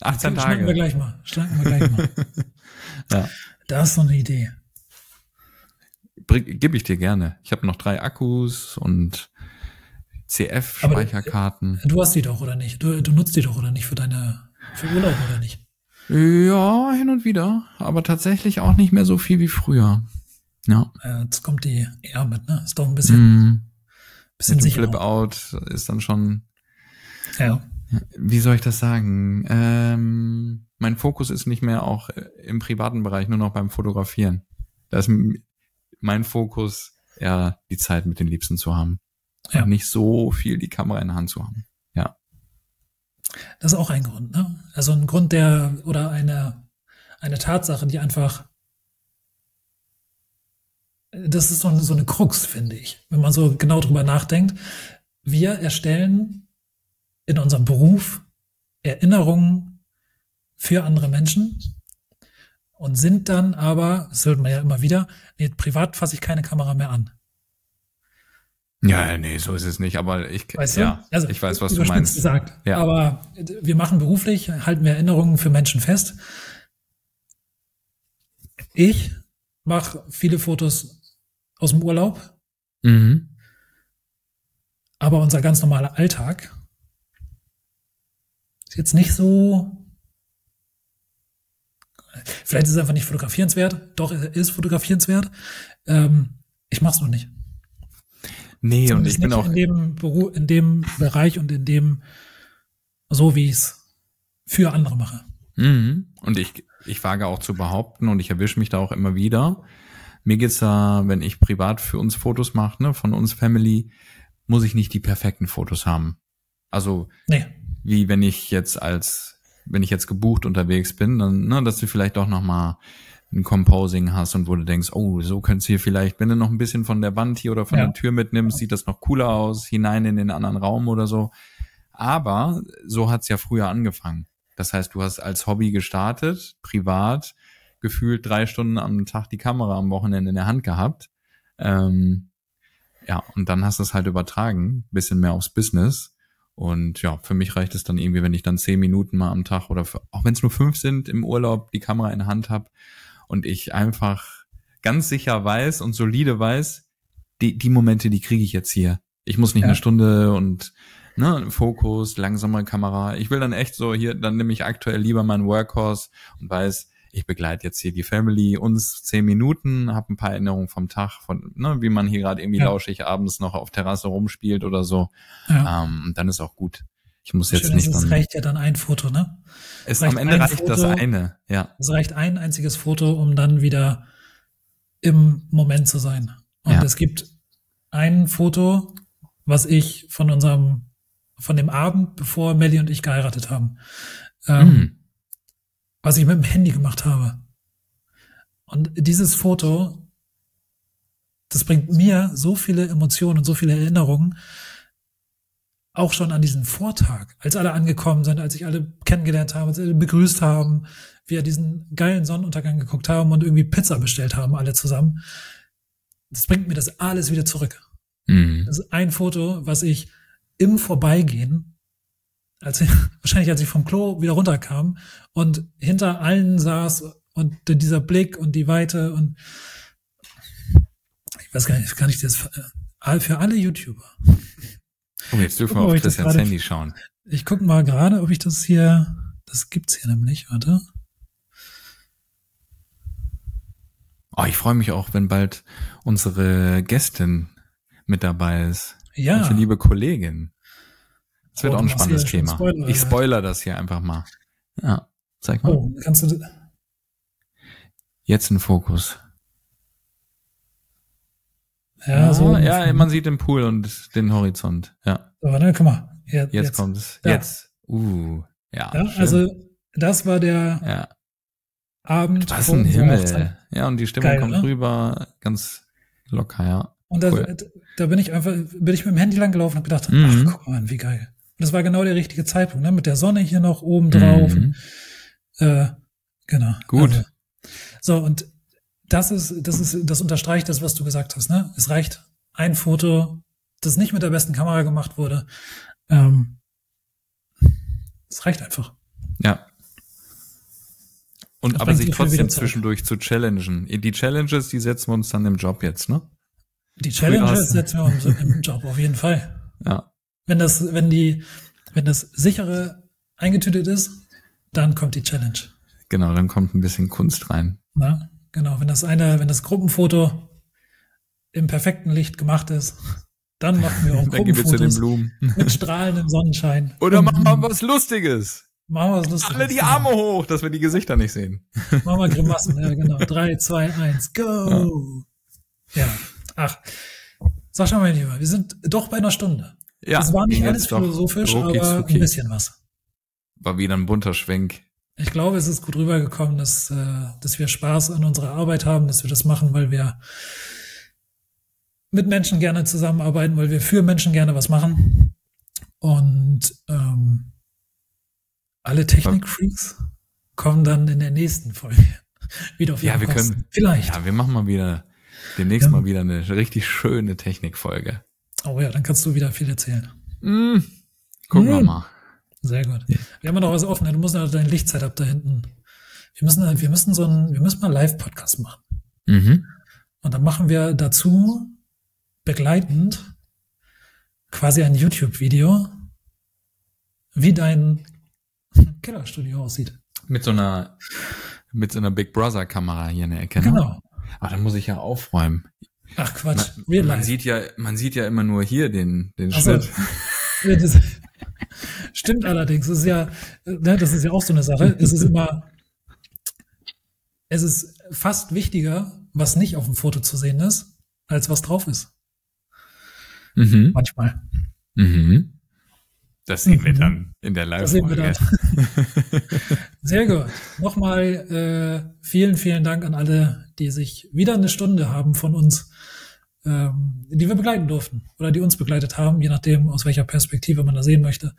18 schnacken wir Tage. gleich mal. Schnacken wir gleich mal. Ja. Da ist so eine Idee. Gib ich dir gerne. Ich habe noch drei Akkus und CF-Speicherkarten. Du hast die doch, oder nicht? Du, du nutzt die doch, oder nicht, für deine, für Urlaub, oder nicht? Ja, hin und wieder, aber tatsächlich auch nicht mehr so viel wie früher. Ja. Jetzt kommt die R mit, ne? Ist doch ein bisschen, Mm, bisschen sicherer. Flip-Out ist dann schon, Ja. wie soll ich das sagen? Ähm, mein Fokus ist nicht mehr auch im privaten Bereich, nur noch beim Fotografieren. Da ist mein Fokus eher die Zeit mit den Liebsten zu haben. Ja. Nicht so viel die Kamera in der Hand zu haben. Das ist auch ein Grund, ne? Also ein Grund, der, oder eine, eine Tatsache, die einfach, das ist so eine, so eine Krux, finde ich, wenn man so genau drüber nachdenkt. Wir erstellen in unserem Beruf Erinnerungen für andere Menschen und sind dann aber, das hört man ja immer wieder, nee, privat fasse ich keine Kamera mehr an. Ja, nee, so ist es nicht, aber ich, Weißt du? ja, Also, ich weiß, was du meinst. Gesagt. Ja. Aber wir machen beruflich, halten wir Erinnerungen für Menschen fest. ich mache viele Fotos aus dem Urlaub, Mhm. aber unser ganz normaler Alltag ist jetzt nicht so. Vielleicht ist es einfach nicht fotografierenswert. Doch, ist fotografierenswert. Ähm, ich mache es noch nicht. Nee, und Zumindest ich bin auch, in dem, Beru in dem Bereich und in dem, so wie ich es für andere mache. Mhm. Und ich, ich wage auch zu behaupten und ich erwische mich da auch immer wieder. Mir geht's da, wenn ich privat für uns Fotos mache, ne, von uns Family, muss ich nicht die perfekten Fotos haben. Also Nee, wie wenn ich jetzt als, wenn ich jetzt gebucht unterwegs bin, dann, ne, dass du vielleicht doch noch mal ein Composing hast und wo du denkst, oh, so könnt's hier vielleicht, wenn du noch ein bisschen von der Wand hier oder von Ja. der Tür mitnimmst, sieht das noch cooler aus, hinein in den anderen Raum oder so. Aber so hat's ja früher angefangen. Das heißt, du hast als Hobby gestartet, privat, gefühlt drei Stunden am Tag die Kamera am Wochenende in der Hand gehabt. Ähm, ja, und dann hast du es halt übertragen, bisschen mehr aufs Business. Und ja, für mich reicht es dann irgendwie, wenn ich dann zehn Minuten mal am Tag oder für, auch wenn es nur fünf sind im Urlaub, die Kamera in der Hand habe und ich einfach ganz sicher weiß und solide weiß, die, die Momente, die kriege ich jetzt hier. Ich muss nicht Ja. eine Stunde und ne, Fokus, langsame Kamera. Ich will dann echt so hier, dann nehme ich aktuell lieber meinen Workhorse und weiß, ich begleite jetzt hier die Family, uns zehn Minuten, habe ein paar Erinnerungen vom Tag, von, ne, wie man hier gerade irgendwie Ja. lauschig abends noch auf Terrasse rumspielt oder so. ja. Ähm, und dann ist auch gut. Ich muss jetzt Schön nicht es reicht ja dann ein Foto, ne? Es, reicht am Ende reicht das Foto. eine, ja. Es reicht ein einziges Foto, um dann wieder im Moment zu sein. Und Ja. es gibt ein Foto, was ich von unserem, von dem Abend, bevor Melly und ich geheiratet haben, ähm, Mhm. was ich mit dem Handy gemacht habe. Und dieses Foto, das bringt mir so viele Emotionen und so viele Erinnerungen, auch schon an diesen Vortag, als alle angekommen sind, als sich alle kennengelernt haben, als alle begrüßt haben, wir diesen geilen Sonnenuntergang geguckt haben und irgendwie Pizza bestellt haben, alle zusammen. Das bringt mir das alles wieder zurück. Mhm. Das ist ein Foto, was ich im Vorbeigehen, als ich, wahrscheinlich als ich vom Klo wieder runterkam und hinter allen saß und dieser Blick und die Weite und ich weiß gar nicht, kann ich das äh, für alle YouTuber. Oh, jetzt dürfen Guck mal, wir ob auf ich das Christians gerade- Handy schauen. Ich gucke mal gerade, ob ich das hier, das gibt's hier nämlich, warte. Oh, ich freue mich auch, wenn bald unsere Gästin mit dabei ist. Ja, Unsere liebe Kollegin. Das wird Oh, auch ein spannendes Thema. Spoiler, ich spoiler das hier einfach mal. Ja, zeig mal. oh, kannst du, Jetzt ein Fokus. Ja, so. ja, man sieht den Pool und den Horizont. Ja, Aber ne, guck mal, jetzt, jetzt, jetzt. kommt es. Ja. Jetzt. Uh, ja. Ja, also das war der ja. Abend. Das ist vor ein Hochzeit. Himmel. Ja, und die Stimmung Geil, kommt ne? rüber ganz locker, ja. Und da, Cool. da bin ich einfach, bin ich mit dem Handy lang gelaufen und hab gedacht, Mhm. ach guck mal, wie geil. Und das war genau der richtige Zeitpunkt, ne? Mit der Sonne hier noch oben drauf. Mhm. Äh, genau. Gut. Also, so, und das ist, das ist, das unterstreicht das, was du gesagt hast, ne? Es reicht ein Foto, das nicht mit der besten Kamera gemacht wurde. Ähm, es reicht einfach. Ja. Und Das aber sich trotzdem zwischendurch zu challengen. Die Challenges, die setzen wir uns dann im Job jetzt, ne? Die Früher Challenge hast- setzen wir uns im Job auf jeden Fall. Ja. Wenn das, wenn die, wenn das sichere eingetütet ist, dann kommt die Challenge. Genau, dann kommt ein bisschen Kunst rein. Na, genau. Wenn das eine, wenn das Gruppenfoto im perfekten Licht gemacht ist, dann machen wir auch Gruppenfotos Blumen. mit strahlendem Sonnenschein. Oder machen wir was Lustiges. Machen wir was Lustiges. Alle die Arme hoch, dass wir die Gesichter nicht sehen. Machen wir Grimassen, ja genau. Drei, zwei, eins, go! Ja. Ach. Sascha, mein Lieber, wir sind doch bei einer Stunde. Ja, das war nicht alles philosophisch, aber ein bisschen was. War wieder ein bunter Schwenk. Ich glaube, es ist gut rübergekommen, dass, äh, dass wir Spaß an unserer Arbeit haben, dass wir das machen, weil wir mit Menschen gerne zusammenarbeiten, weil wir für Menschen gerne was machen. Und ähm, alle Technikfreaks kommen dann in der nächsten Folge wieder auf Ja, wir Kosten. können. Vielleicht. Ja, wir machen mal wieder demnächst Ja. mal wieder eine richtig schöne Technikfolge. Oh ja, dann kannst du wieder viel erzählen. Mm, gucken wir Mm. mal. Sehr gut. Wir haben ja noch was offen. Du musst noch dein Lichtsetup da hinten wir müssen, wir müssen so ein, wir müssen mal Live-Podcast machen. Mhm. Und dann machen wir dazu begleitend quasi ein YouTube-Video, wie dein Kellerstudio aussieht. Mit so einer, mit so einer Big Brother Kamera hier in der Ecke. ne? Genau. Aber dann muss ich ja aufräumen. Ach Quatsch, Man, man sieht ja, man sieht ja immer nur hier den, den Ach so. Schnitt. Ja, Stimmt allerdings. Das ist ja, ne, das ist ja auch so eine Sache. Es ist immer, es ist fast wichtiger, was nicht auf dem Foto zu sehen ist, als was drauf ist. Mhm. Manchmal. Mhm. Das sehen wir Mhm. dann in der Das sehen wir Live-Folge. Sehr gut. Nochmal äh, vielen, vielen Dank an alle, die sich wieder eine Stunde haben von uns, ähm, die wir begleiten durften oder die uns begleitet haben, je nachdem, aus welcher Perspektive man da sehen möchte.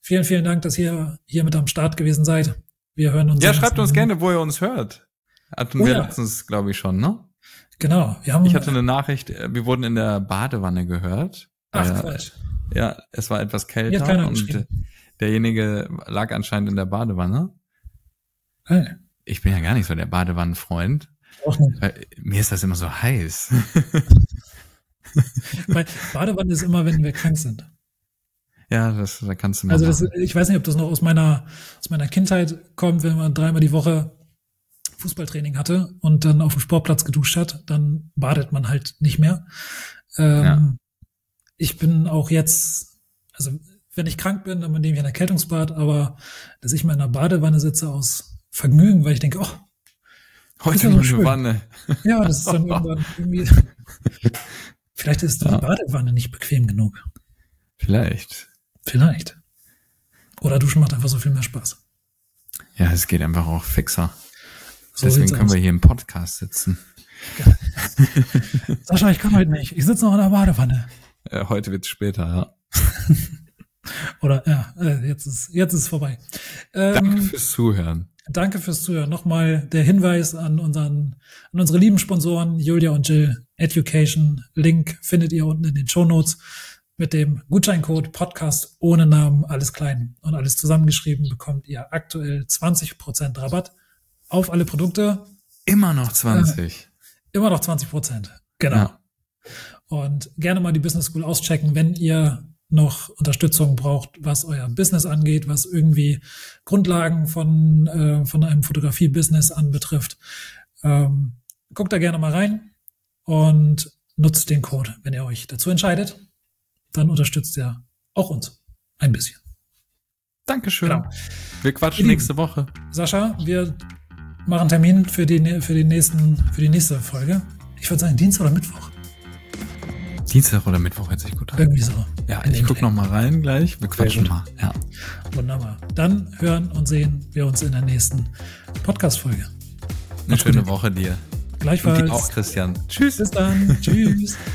Vielen, vielen Dank, dass ihr hier mit am Start gewesen seid. Wir hören uns. Ja, schreibt uns gerne, wo ihr uns hört. Hatten Oh wir ja. letztens, glaube ich, schon, ne? Genau. Wir haben, Ich hatte eine Nachricht, äh, wir wurden in der Badewanne gehört. ach, Äh, Quatsch. Ja, es war etwas kälter und derjenige lag anscheinend in der Badewanne. Hey, Ich bin ja gar nicht so der Badewannenfreund. Auch nicht. Weil mir ist das immer so heiß. Weil Badewanne ist immer, wenn wir krank sind. ja, das, da kannst du mal Also das, ich weiß nicht, ob das noch aus meiner, aus meiner Kindheit kommt, wenn man dreimal die Woche Fußballtraining hatte und dann auf dem Sportplatz geduscht hat, dann badet man halt nicht mehr. Ähm, Ja. Ich bin auch jetzt, also wenn ich krank bin, dann nehme ich ein Erkältungsbad, aber dass ich mal in einer Badewanne sitze aus Vergnügen, weil ich denke, oh, Heute nur eine. Wanne. ja, das ist dann irgendwann irgendwie, vielleicht ist die Ja. Badewanne nicht bequem genug. Vielleicht. Vielleicht. Oder Duschen macht einfach so viel mehr Spaß. Ja, es geht einfach auch fixer. So Deswegen können aus. wir hier im Podcast sitzen. Sascha, ich kann heute nicht. Ich sitze noch in der Badewanne. Äh, heute wird's später, ja. Oder ja, äh, jetzt ist jetzt ist es vorbei. Ähm, Danke fürs Zuhören. Danke fürs Zuhören. Nochmal der Hinweis an unseren an unsere lieben Sponsoren Julia und Jill Education. Link findet ihr unten in den Show Notes mit dem Gutscheincode Podcast ohne Namen alles klein und alles zusammengeschrieben bekommt ihr aktuell 20% Rabatt auf alle Produkte. Immer noch 20. Immer noch 20%. Genau. Ja. Und gerne mal die Business School auschecken, wenn ihr noch Unterstützung braucht, was euer Business angeht, was irgendwie Grundlagen von, äh, von einem Fotografie-Business anbetrifft. Ähm, guckt da gerne mal rein und nutzt den Code, wenn ihr euch dazu entscheidet. Dann unterstützt ihr auch uns ein bisschen. Dankeschön. Genau. Wir quatschen nächste Woche. Sascha, wir machen Termin für die, für die nächsten, für die nächste Folge. Ich würde sagen Dienstag oder Mittwoch. Dienstag oder Mittwoch hört sich gut an. Irgendwie so. Ja, In ich dem guck Dreh. noch mal rein gleich. Wir quatschen mal. Ja. Wunderbar. Dann hören und sehen wir uns in der nächsten Podcast-Folge. Eine schöne gut. Woche dir. Und Gleichfalls. dir auch, Christian. Tschüss. Bis dann. Tschüss.